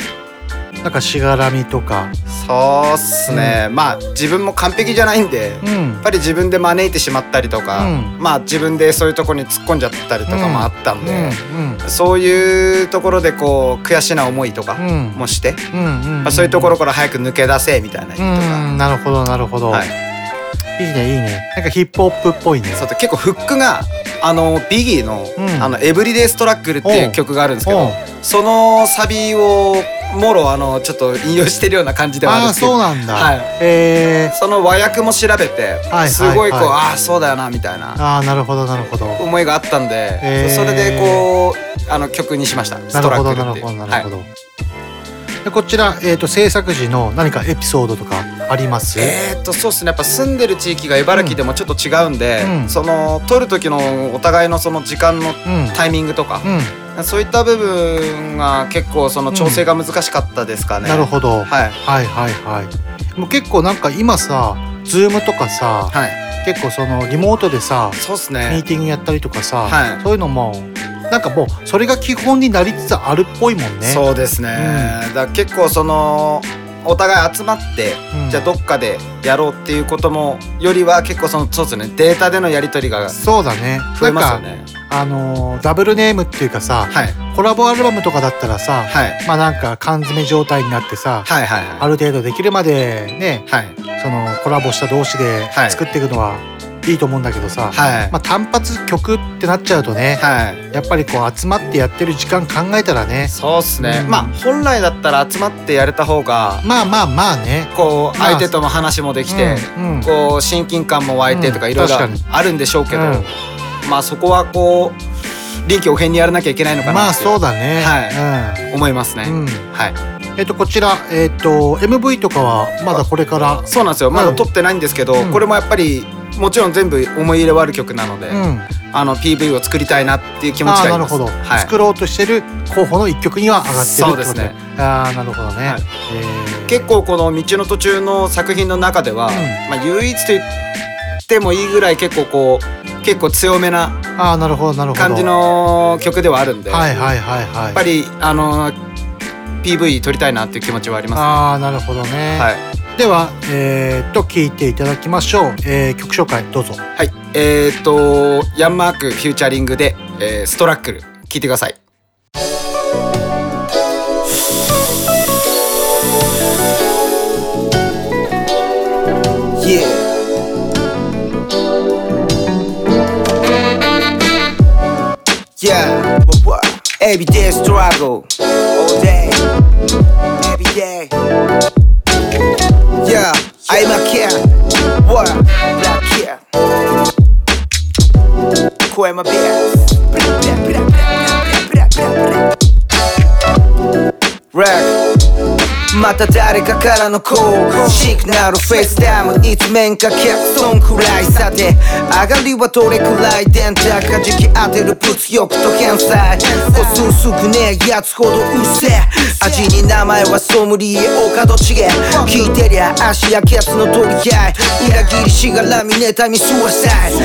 なんかしがらみとか。そうっすね、まあ自分も完璧じゃないんで、うん。やっぱり自分で招いてしまったりとか、うん。まあ自分でそういうところに突っ込んじゃったりとかもあったんで、うん。そういうところでこう悔しな思いとかうん。もして、そういうところから早く抜け出せみたいなとか、うん。なるほどなるほど、はいい、いねいいね。なんかヒップホップっぽいね。そうで結構フックがあのビギーの「うん。あのエブリデイストラックル」っていう曲があるんですけどそのサビをもろあのちょっと引用してるような感じではあるんですけどそうなんだ、はい。えその和訳も調べてはいすごいこう、はいはいああそうだよなみたいなー、ああなるほどなるほど。思いがあったんで、へー。それでこうあの曲にしました「ストなるほラックル」って。いうどなるほどなるほど、はいでこちら、えー、と制作時の何かエピソードとかあります、えーっとそうっすね。やっぱ住んでる地域が茨城でもちょっと違うんで、うん。その撮る時のお互いのその時間のうん。タイミングとか、うん。そういった部分が結構その調整が難しかったですかね。なるほど、はい。はいはいはい。もう結構なんか今さズームとかさ、はい。結構そのリモートでさそうっすミーね。ティングやったりとかさ、はいそういうのもなんかもうそれが基本になりつつあるっぽいもんねそうですね。だから結構そのお互い集まって、うんじゃあどっかでやろうっていうこともよりは結構そのそうですねデータでのやり取りがそうだね増えますよね。あのーダブルネームっていうかさ、はいコラボアルバムとかだったらさ、はい。まあなんか缶詰状態になってさ、はいはいある程度できるまでねはい。そのコラボした同士ではい。作っていくのはいいと思うんだけどさ、はい。まあ単発曲ってなっちゃうとね、はい。やっぱりこう集まってやってる時間考えたらねそうっすね。うん。まあ本来だったら集まってやれた方がまあまあまあね。こうまあ。相手とも話もできて、うんうん。こう親近感も湧いてとかうんいろいろあるんでしょうけど、うん。まあそこはこう臨機応変にやらなきゃいけないのかまあなってそうだね。は思いますね。うん、うんはい。えっとこちらえっと MV とかはまだこれから？そうなんですよ。まうん。だ撮ってないんですけど、うん。これもやっぱりもちろん全部思い入れはある曲なので、うん。あの PV を作りたいなっていう気持ちがなるほど、はい。作ろうとしてる候補の一曲には上がってるってことね。ああなるほどね、はい。えー。結構この道の途中の作品の中では、ん。まあ唯一と言ってもいいぐらい結構こう結構強めなああなるほどなるほど感じの曲ではあるんで、はいはいはいはいやっぱりあの PV 撮りたいなっていう気持ちはありまああなるほどす。ね、はい。ではえー、っと聞いていただきましょう、えー、曲紹介どうぞはい。えーっとヤンマークフューチャリングで、えーストラックル聞いてください。What? Everyday struggle. All day. Every day. Yeah. I'm a kid. What? Black kid. Quit my best. Rack. また誰かからのコールシグナルフェイスタイムいつ面かけそんくらいさて上がりはどれくらい電卓かじき当てる物欲と返済。個数少ねえやつほどうっせ味に名前はソムリエ岡戸チゲ。聞いてりゃ足やケツの取り合い。裏切りしがらみ妬みスワサイ映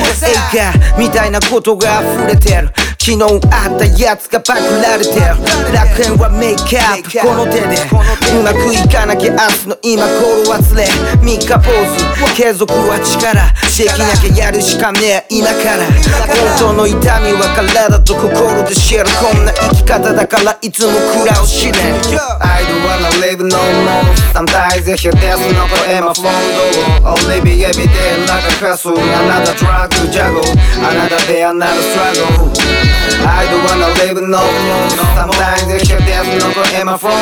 画みたいなことが溢れてる。昨日会ったやつがパクられて楽園はメイクアップこの手でうまくいかなきゃ明日の今頃忘れ3日ポーズ継続は力できなきゃやるしかねえ今から本当の痛みは体と心で知るこんな生き方だからいつも苦労しね I don't wanna live no more Sometimes I hear this の声もフォンド Oh maybe every day like a castle Another drug to juggle Another day another struggle I don't wanna live no more Sometimes I here there's no go in my front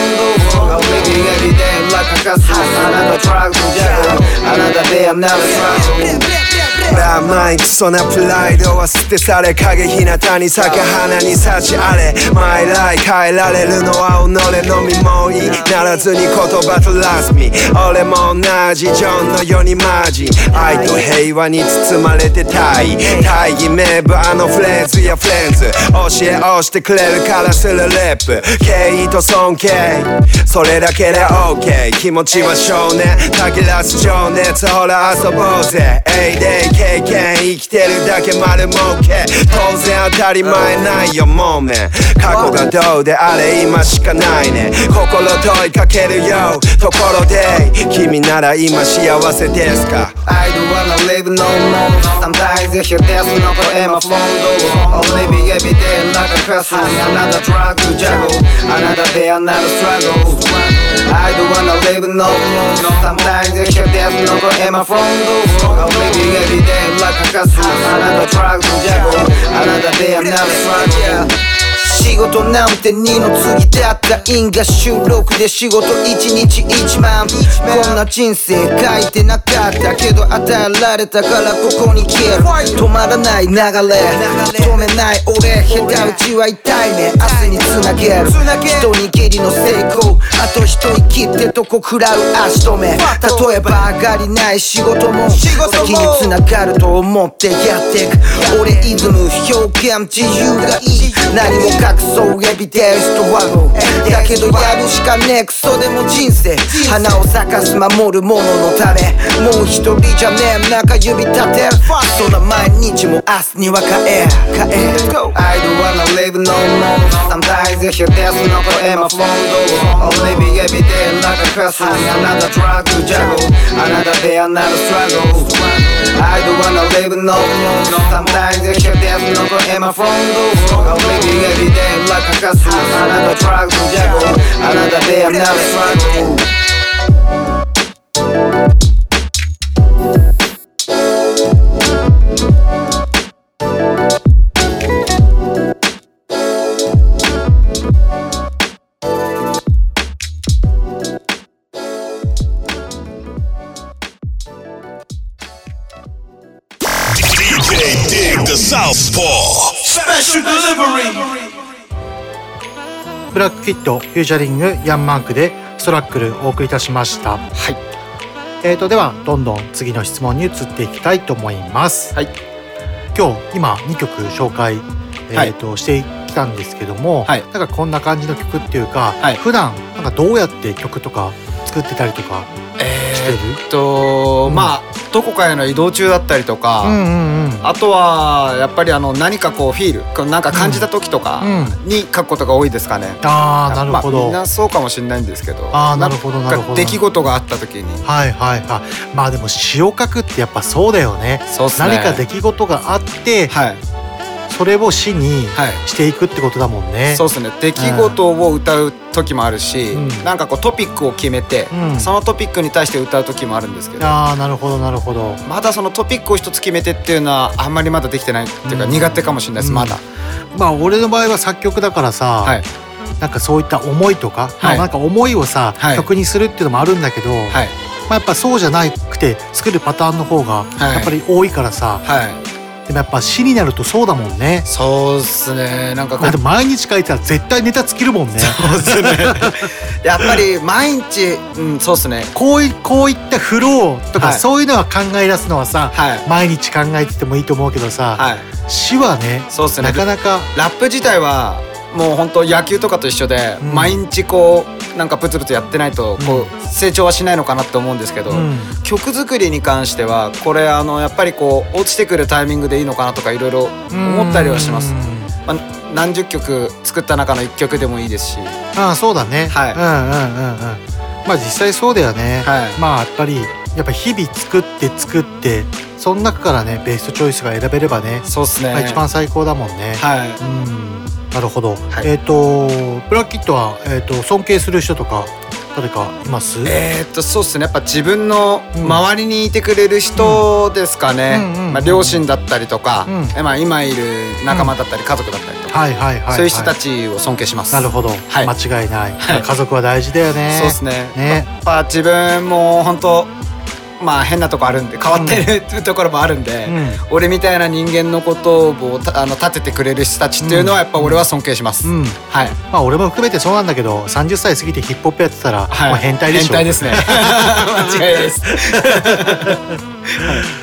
door I'm living every day like a castle Another track to jackal Another day another struggle ラーマイクソなプライドは捨て去れ影日向に咲く花に幸あれマイライ変えられるのは己のみもいいならずに言葉とラスミ俺も同じジョンのようにマジ愛と平和に包まれてたい大義名分あのフレーズやフレンズ教え押してくれるからするレップ。敬意と尊敬。それだけで OK 気持ちは少年たぎらす情熱。ほら遊ぼうぜ。A デイ経験生きてるだけ丸儲け。当然当たり前ないよもうめ過去がどうであれ今しかないね。心問いかけるよ。ところで君なら今幸せですか？I don't wanna live no more. Sometimes you hear there's no go in my front door I'm living every day like a castle Another drug to juggle. Another day another struggle. I don't wanna live no more. Sometimes you hear there's no in my front door I'm living every day like a castle Another drug to juggle. Another day another struggle 仕事なんて二の次だった因果収録で仕事一日一万。こんな人生書いてなかったけど与えられたからここに消える。止まらない流れ。止めない俺下手打ちは痛いね。明日につなげる。一握りの成功。あと一息ってとこ食らう足止め。例えば上がりない仕事も先につながると思ってやってく。俺イズム表現自由がいい。何も隠そうエビデンスとワゴだけどやるしかねえクソでも人生花を咲かす守る者のためもう一人じゃねえ中指立てるそんな毎日も明日には変え変え I don't wanna live no more Sometimes you hear there's no go in my front door I'm living every day like a castle Another drug to juggle Another day another struggle I don't wanna live no more Sometimes you hear there's no go in my front door I'm living every day like a castle Another drug to juggle Another day another struggle the Southpaw. Special delivery. ブラックキッドフューチャリングヤンマークでストラックルお送りいたしました。はい。えーとではどんどん次の質問に移っていきたいと思います。はい。今日今2曲紹介、えーとしてきたんですけども、はい。なんかこんな感じの曲っていうか、はい。普段なんかどうやって曲とか作ってたりとかしてる、えっと、うんまあどこかへの移動中だったりとか、あとはやっぱりあの何かこうフィールなんか感じた時とかうん。に書くことが多いですかね。ああなるほど、まあ、みんなそうかもしれないんですけどあーなるほどなるほど。出来事があった時に。はいはいはい。まあでも詩を書くってやっぱそうだよね。そうっすね。何か出来事があって、はい、それを詩にはい。していくってことだもんね、そうですね。出来事を歌う時もあるし、うん。なんかこうトピックを決めて、うん。そのトピックに対して歌う時もあるんですけど。ああなるほどなるほど。まだそのトピックを一つ決めてっていうのはあんまりまだできてないっていうかうん。苦手かもしれないです、うん。まだ。まあ俺の場合は作曲だからさ、はい。なんかそういった思いとか、まあはいなんか思いをさ、はい。曲にするっていうのもあるんだけど、はい。まあ、やっぱそうじゃなくて作るパターンの方がはい。やっぱり多いからさ、はいでもやっぱ詩になるとそうだもんね。そうっすね。なんかだって毎日書いたら絶対ネタ尽きるもんね。そうっすね。やっぱり毎日うんそうっすね。こういこういったフローとか、はい。そういうのは考え出すのはさ、はい。毎日考えててもいいと思うけどさ、はい。詩はねそうっすね。なかなかラップ自体はもう本当野球とかと一緒で、うん毎日こうなんかプツプツやってないとこう、成長はしないのかなって思うんですけど、うん曲作りに関してはこれあのやっぱりこう落ちてくるタイミングでいいのかなとかいろいろ思ったりはします、まあ、何十曲作った中の一曲でもいいですしああそうだね。はいうんうんうんうん。まあ実際そうだよね。はいまあやっぱりやっぱ日々作って作ってその中からねベストチョイスが選べればね、そうっすねまあ、一番最高だもんね。はいうん。なるほど。はい。えっ、とブラッキットはえっ、と尊敬する人とか誰かいます？えー、っとそうっすね。やっぱ自分の周りにいてくれる人ですかね、うんうんうんまあ、両親だったりとか、うん。えまあ、今いる仲間だったり家族だったりとか、はいはいはいはいそういう人たちを尊敬します。なるほど、はい。間違いない、はい。家族は大事だよね。そうですね。ね。やっぱ自分も本当まあ変なとこあるんで変わってる、ところもあるんで、うん。俺みたいな人間のことをたあの立ててくれる人たちっていうのはやっぱ俺は尊敬します、うん。はい。まあ俺も含めてそうなんだけど30歳過ぎてヒップホップやってたら、はい。もう変態でしょ変態ですね。間違いです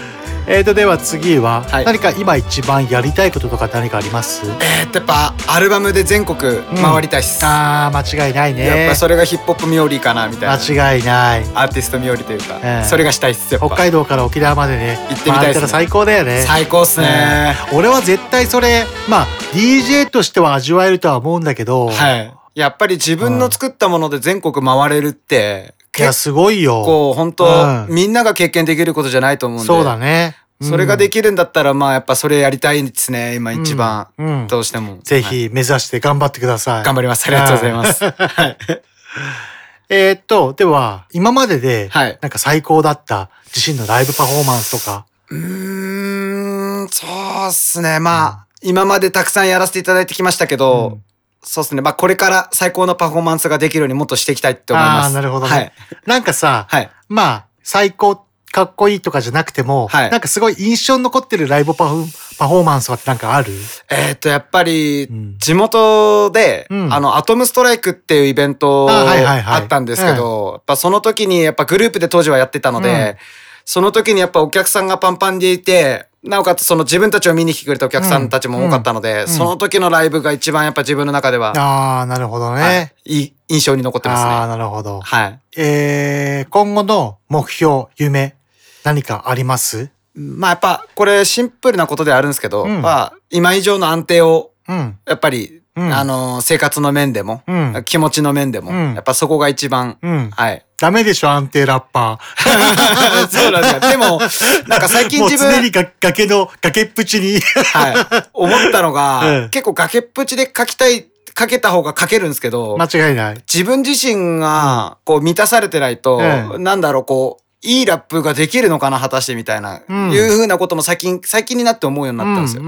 えーとでは次は、はい。何か今一番やりたいこととか何かあります、えーっとやっぱアルバムで全国回りたいっす、あー間違いないね。やっぱそれがヒップホップ冥利かなみたいな。間違いない。アーティスト冥利というか、ええ。それがしたいっすやっぱ。北海道から沖縄までね。行ってみたいですね。回れたら最高だよね。最高っすね、うん俺は絶対それまあ DJ としては味わえるとは思うんだけど、はい。やっぱり自分の作ったもので全国回れるっていやすごいよ。結構本当、うん。みんなが経験できることじゃないと思うんで。そうだね。それができきるんだったらまあやっぱそれやりたいですね今一番、うん。うん。どうしても。ぜはいひ目指して頑張ってください、頑張ります。ありがとうございます。はい。えーっとでは今までではい。なんか最高だった自身のライブパフォーマンスとか、うーんそうっすね。まあ、今までたくさんやらせていただいてきましたけど、うんそうっすね。まあこれから最高のパフォーマンスができるようにもっとしていきたいって思います。ああなるほどね、はい。なんかさ、はい。まあ最高かっこいいとかじゃなくても、はい。なんかすごい印象に残ってるライブパフパフォーマンスはなんかある？えーっとやっぱりん。地元で、うん。あのアトムストライクっていうイベントあったんですけど、やっぱその時にやっぱグループで当時はやってたので、うん。その時にやっぱお客さんがパンパンでいてなおかつその自分たちを見に来てくれたお客さんたちも多かったので、その時のライブが一番やっぱ自分の中では、ああなるほどね、はいいい印象に残ってますああね。なるほど、はい。えー、今後の目標夢何かあります？まあやっぱこれシンプルなことではあるんですけど、うん。まあ今以上の安定をうん。やっぱり、うんあの生活の面でも、うん。気持ちの面でも、うん。やっぱそこが一番、うん。はい。ダメでしょ安定ラッパ そうなんですよ。でも、なんか最近自分、常にが崖の崖っぷちに。はい、思ったのが、うん。結構崖っぷちで書きたい、書けた方が書けるんですけど、間違いない。自分自身がこう満たされてないと、ええなんだろう、こう、いいラップができるのかな、果たしてみたいな、うん。いうふうなことも最近、最近になって思うようになったんですよ。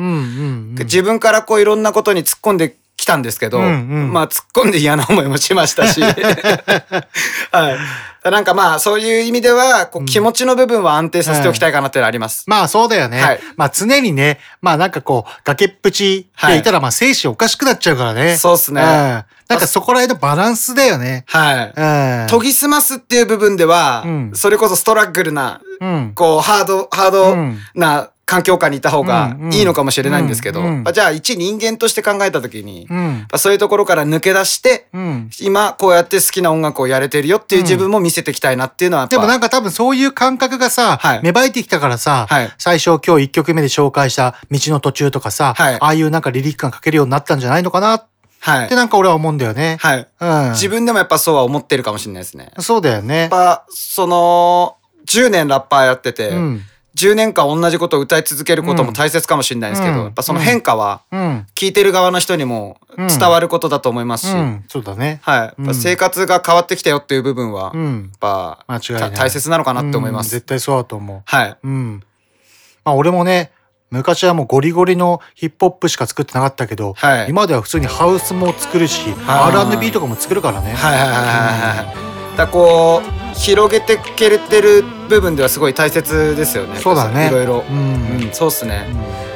自分からこういろんなことに突っ込んできたんですけど、うんうんまあ突っ込んで嫌な思いもしましたし、はい。なんかまあそういう意味ではこう気持ちの部分は安定させておきたいかなってのはあります。まあそうだよね。はいまあ常にね、まあなんかこう、崖っぷちでいたらまあ精神おかしくなっちゃうからね。そうっすねんなんかそこら辺のバランスだよね。はい。うん。研ぎ澄ますっていう部分では、うんそれこそストラッグルな、うん。こうハード、ハードうんな環境下にいた方がいいのかもしれないんですけど、じゃあ一人間として考えた時に、そういうところから抜け出して、うん。今こうやって好きな音楽をやれてるよっていう自分も見せていきたいなっていうのはでもなんか多分そういう感覚がさ、はい芽生えてきたからさ、はい最初今日1曲目で紹介した道の途中とかさ、はいああいうなんかリリックが書けるようになったんじゃないのかなっはいて。なんか俺は思うんだよね。はい。うん。自分でもやっぱそうは思ってるかもしれないですね。やっそうだよね。ぱ、その、10年ラッパーやってて、うん。10年間同じことを歌い続けることも大切かもしれないですけど、うんやっぱその変化は、うん。聞いてる側の人にもうん伝わることだと思いますし、うん。そうだね。はい。生活が変わってきたよっていう部分は、やっうん。ぱ、大切なのかなって思います。うん絶対そうだと思う。はい。うん。まあ俺もね、昔はもうゴリゴリのヒップホップしか作ってなかったけど、はい今では普通にハウスも作るし、あー R&B とかも作るからね。はいはいはいはいはい。だこう広げてけれてる部分ではすごい大切ですよね。そうだねいろいろ。ううんん、そうっすね。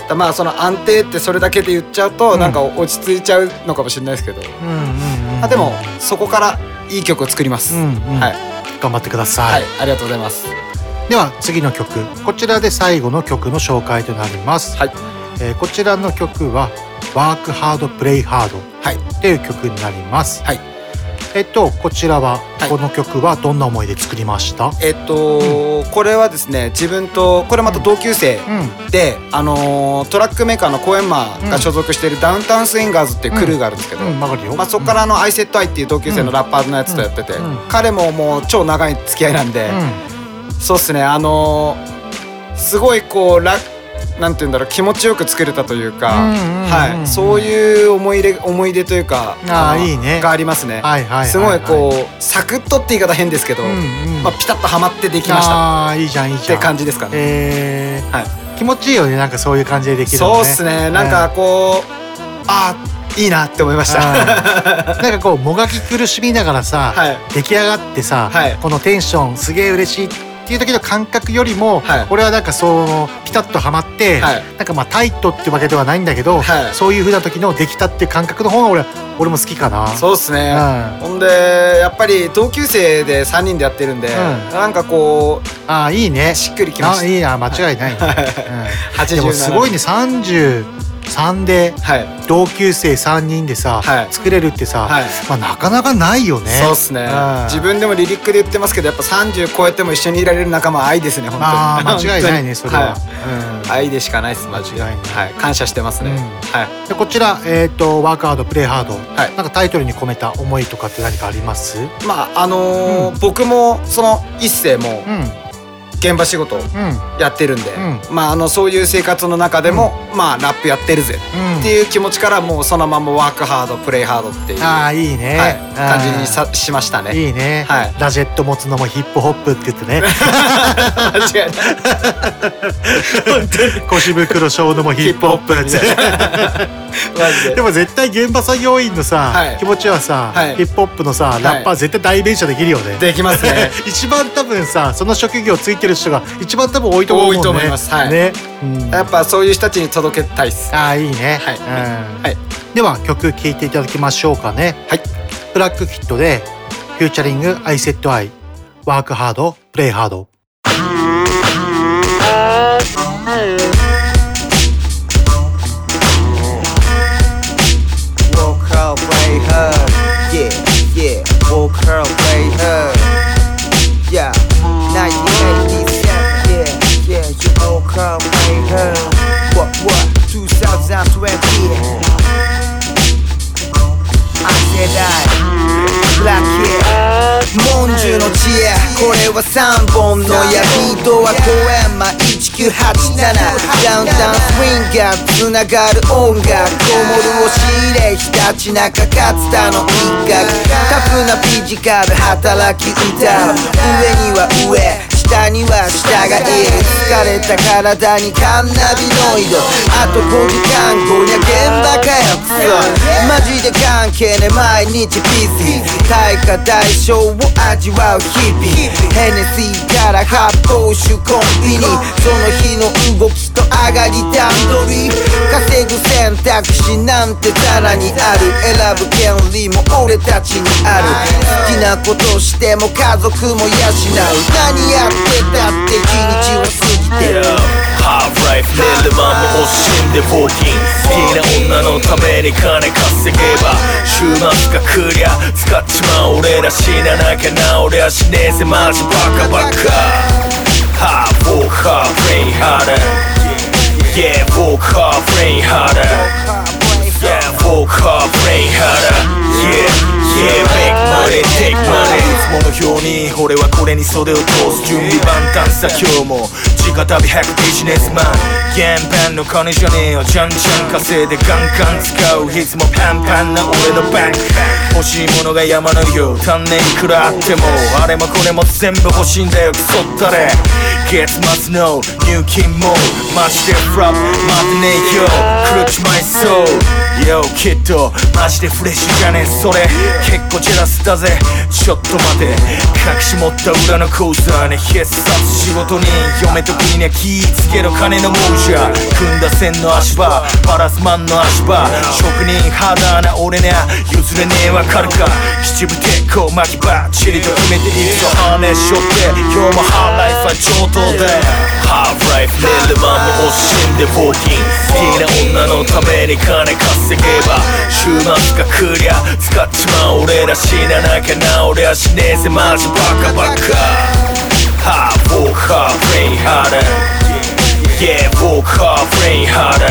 だからまあその安定ってそれだけで言っちゃうと、んなんか落ち着いちゃうのかもしれないですけど、うんうんうんあでもそこからいい曲を作ります。うんうんはい頑張ってくださ。はいい、ありがとうございます。では次の曲。こちらで最後の曲の紹介となります。はいえーこちらの曲は、ワークハードプレイハードはいっていう曲になります。はい。えっと、こちらは、はい。この曲はどんな思いで作りました？えっと、これはですね自分とこれまた同級生うん。で、あのートラックメーカーのコエンマーが所属しているダウンタウンスインガーズっていうクルーがあるんですけど。まあ、そこからあのアイセットアイっていう同級生のラッパーのやつとやってて、うん。彼ももう超長い付き合いなんで、そうっすねあのーすごいこうラなんて言うんだろう気持ちよく作れたというか、うんうんうんうん。はい、そういう思い入れ思い出というかのあー。いいね。がありますね、はいはいはいはい。すごいこうサクッとって言い方変ですけど、うんうん。まあ、ピタッとはまってできました。ああーいいじゃんいいじゃん。って感じですかね。えーはい。気持ちいいよねなんかそういう感じでできるのね。そうっすね。なんかこう、あいいなって思いました。なんかこうもがき苦しみながらさ、はい。出来上がってさ、はい。このテンションすげえ嬉しいっていう時の感覚よりも、はい。俺はなんかそのピタッとはまって、はい。なんかまあタイトってわけではないんだけど、はい。そういう風な時のできたっていう感覚の方が俺俺も好きかな。そうっすね、うん。ほんでやっぱり同級生で3人でやってるんで、うん。なんかこああいいね。うしっくりきました。あいいな。間違いない、ね。うん。87でもすごいね33ではい。同級生3人でさ、はい。作れるってさ、はい。まあなかなかないよね。そうっすね。ん。自分でもリリックで言ってますけどやっぱ30超えても一緒にいられる仲間は愛ですね本当に。ああ 間違いないねそれは。はい。うん。愛でしかないです間違いない。はい。感謝してますね、うん。はい。でこちら、えー、とワークハードプレイハード、はい。なんかタイトルに込めた思いとかって何かあります？まああのー僕もその一世もうん現場仕事うん。やってるんで、うまああのそういう生活の中でも、まあラップやってるぜうん。っていう気持ちからもうそのままワークハードプレイハードっていう、ああいいね、はい、うん。感じにさしましたね。いいね、はい。ラジェット持つのもヒップホップって言ってね。間違いない。腰袋ショーのもヒップホップって。マジで。でも絶対現場作業員のさ、はい。気持ちはさ、はい。ヒップホップのさラッパー絶対代弁者できるよね、できますね。一番多分さその職業ついてる人が一番多分多いと思うもんね。多いと思います。はい。ね、うん、やっぱそういう人たちに届けたいっす。ああいいね、はい。うん。はい。では曲聴いていただきましょうかね。はい。ブラックキッドでフューチャリング I said I ワークハードプレイハード。Play. Yeah, yeah. Her, 3本の矢ビートは公園間1987ダウンタウンスウィンガーつながる音楽。こもる押し入れひたちなか勝田の一角。タフなフィジカル働き歌。う上には上。下には下がいる疲れた体にカンナビノイドあと5時間後にゃ現場かよクソマジで関係ね毎日ビジ。ー対価代償を味わう日々。ヘネシーから発泡酒コンビニその日の動きと上がり段取り。稼ぐ選択肢なんてざらにある。選ぶ権利も俺たちにある。好きなことしても家族も養う。何やってたって一日は過ぎてるハーフライフ寝る間も惜しんでウォーキング好きな女のために金稼げば週末が来りゃ使っちまう俺ら死ななきゃ治りゃしねえぜマジバカバカハーフォーハーフレインハーダー Yeah, walk hard, brain harder. Yeah, walk hard, brain harder. Yeah, yeah, make money, take money. いつものように俺はこれに袖を通す準備万端さ今日も直旅100ビジネスマン原版の金じゃねえよじゃんじゃん稼いでガンガン使ういつもパンパンな俺のバンク欲しいものが山のよう単年いくらあってもあれもこれも全部欲しいんだよクソったれ月末の入金もマジでフラップ待ってねえよ狂っちまいそう Yo キッドマジでフレッシュじゃねえ。それ結構ジェラスだぜ。ちょっと待て。隠し持った裏の口座ね必殺仕事に嫁と国には気ぃつけろ金の亡者。組んだ線の足場パラスマンの足場。職人肌な俺にゃ譲れねえわかるか。七分鉄鋼巻きバッチリと決めていくぞ。ハーネスしょって今日もハーライフは上等だハーフライフ寝る間も惜しんでウォー好きな女のために金稼げば週末が来りゃ使っちまう俺ら死ななきゃな俺は死ねえぜマジバカバカハーフォークハーブレインハーダー Yeah, walk hard, brain harder.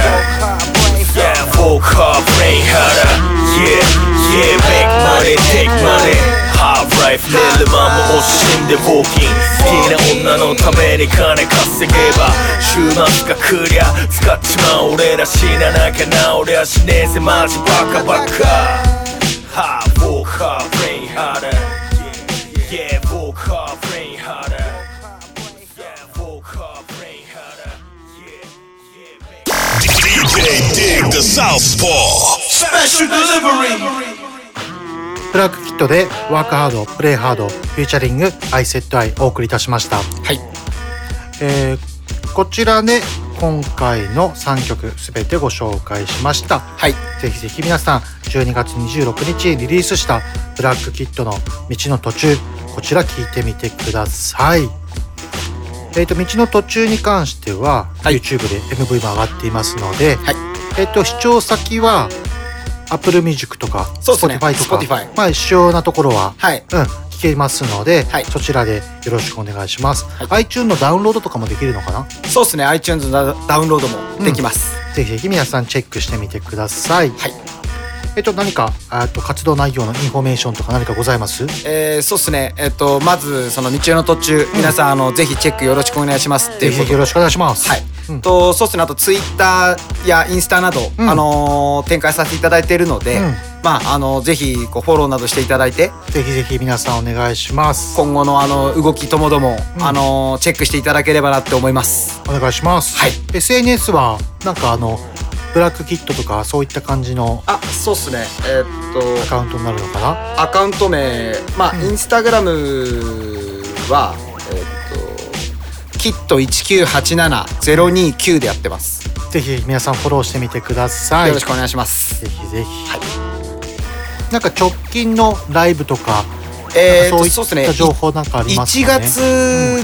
Yeah, walk hard, brain harder. Yeah, yeah, make money, take money. Hard life 寝る間も惜しんでウォーキング好きな女のために金稼げば週末が来りゃ使っちまう俺ら死ななきゃ治りゃしねえぜマジバカバカ Hard walk hard, brain harder. Yeah, walk hard, brain harder. Yeah, walk hard, brain harder. Yeah, yeah, make DJ Dig the Southpaw. special delivery. ブラックキットでワークハード、プレイハード、フューチャリング、アイセットアイお送りいたしました。はいえーこちらで今回の3曲すべてご紹介しました。はいぜひぜひ皆さん12月26日リリースしたブラックキッドの道の途中こちら聞いてみてください。えっ、と道の途中に関しては、はい YouTube で MV も上がっていますので、はいえっ、と視聴先は Apple Music とかそうですね。Spotify とか Spotify まあ一緒なところは、はい。うん聞けますので、はい。そちらでよろしくお願いします。はい。iTunes のダウンロードとかもできるのかな？そうですね。iTunes のダウンロードもできます、ぜひぜひ皆さんチェックしてみてください。はいえっと何かあと活動内容のインフォメーションとか何かございます？えー、そうですね。えっ、とまずその道の途中、皆さんあのぜひチェックよろしくお願いしますっていうこと。よろしくお願いします。はい、うん。とそうですね。あとツイッターやインスタなど、うん。あのー展開させていただいているので、うん。まああのぜひこうフォローなどしていただいてぜひぜひ皆さんお願いします。今後のあの動きともども、うん。あのーチェックしていただければなって思います。お願いします。はい。SNS はなんかあのブラックキットとかそういった感じのあそうっすねえーっアカウントになるのかな？とアカウント名まあ、うんインスタグラムはえーっとキット1987029でやってます、ぜひ皆さんフォローしてみてください。よろしくお願いしますぜひぜひ。なんか直近のライブとか、えーっそういとそうっすね。情報なんかあります1かね？月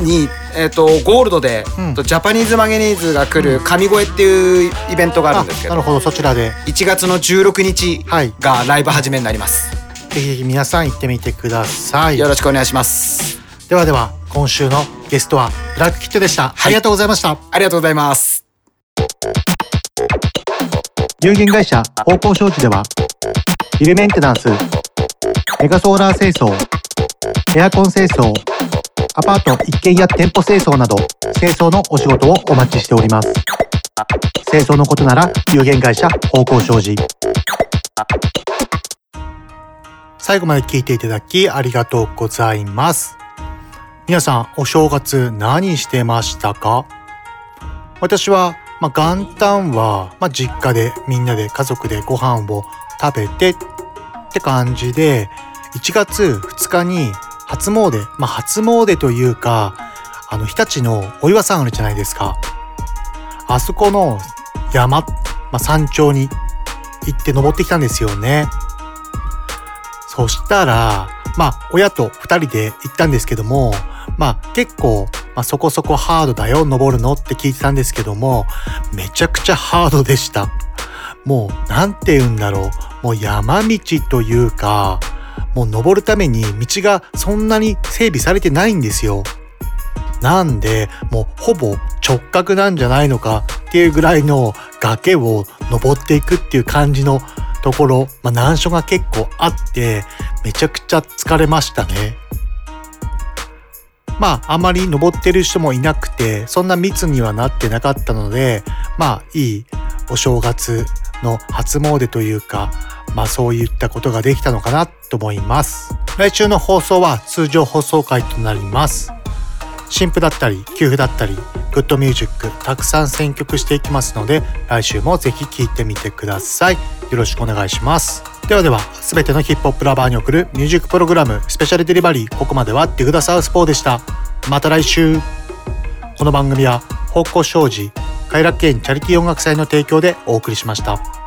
に、えっとゴールドで、うん。とジャパニーズマゲニーズが来る神声っていうイベントがあるんですけど、なるほど。そちらで。1月の16日はい。がライブ始めになります、ぜひぜひ皆さん行ってみてください。よろしくお願いします。ではでは今週のゲストはブラックキットでした。ありがとうございました。ありがとうございます。有限会社方向商事ではビルメンテナンスメガソーラー清掃エアコン清掃アパート一軒家店舗清掃など清掃のお仕事をお待ちしております。清掃のことなら有限会社方向商事。最後まで聞いていただきありがとうございます。皆さんお正月何してましたか？私は、まあ、元旦は、まあ、実家でみんなで家族でご飯を食べてって感じで1月2日に初詣、まあ、初詣というかあの日立のお岩さんあるじゃないですか。あそこの山、まあ、山頂に行って登ってきたんですよね。そしたらまあ親と2人で行ったんですけどもまあ結構、まあ、そこそこハードだよ登るのって聞いてたんですけどもめちゃくちゃハードでした。もうなんて言うんだろう。もう山道というかもう登るために道がそんなに整備されてないんですよなんでもうほぼ直角なんじゃないのかっていうぐらいの崖を登っていくっていう感じのところ、まあ、難所が結構あってめちゃくちゃ疲れましたね。まああまり登ってる人もいなくてそんな密にはなってなかったのでまあいいお正月の初詣というかまあそういったことができたのかなと思います。来週の放送は通常放送回となります。新譜だったり旧譜だったり good music たくさん選曲していきますので来週もぜひ聴いてみてくださいよろしくお願いしますではでは全てのヒップホップ lover に送るミュージックプログラムスペシャルデリバリーここまではディグダサウスポーでしたまた来週この番組は方向障子快楽園チャリティー音楽祭の提供でお送りしました。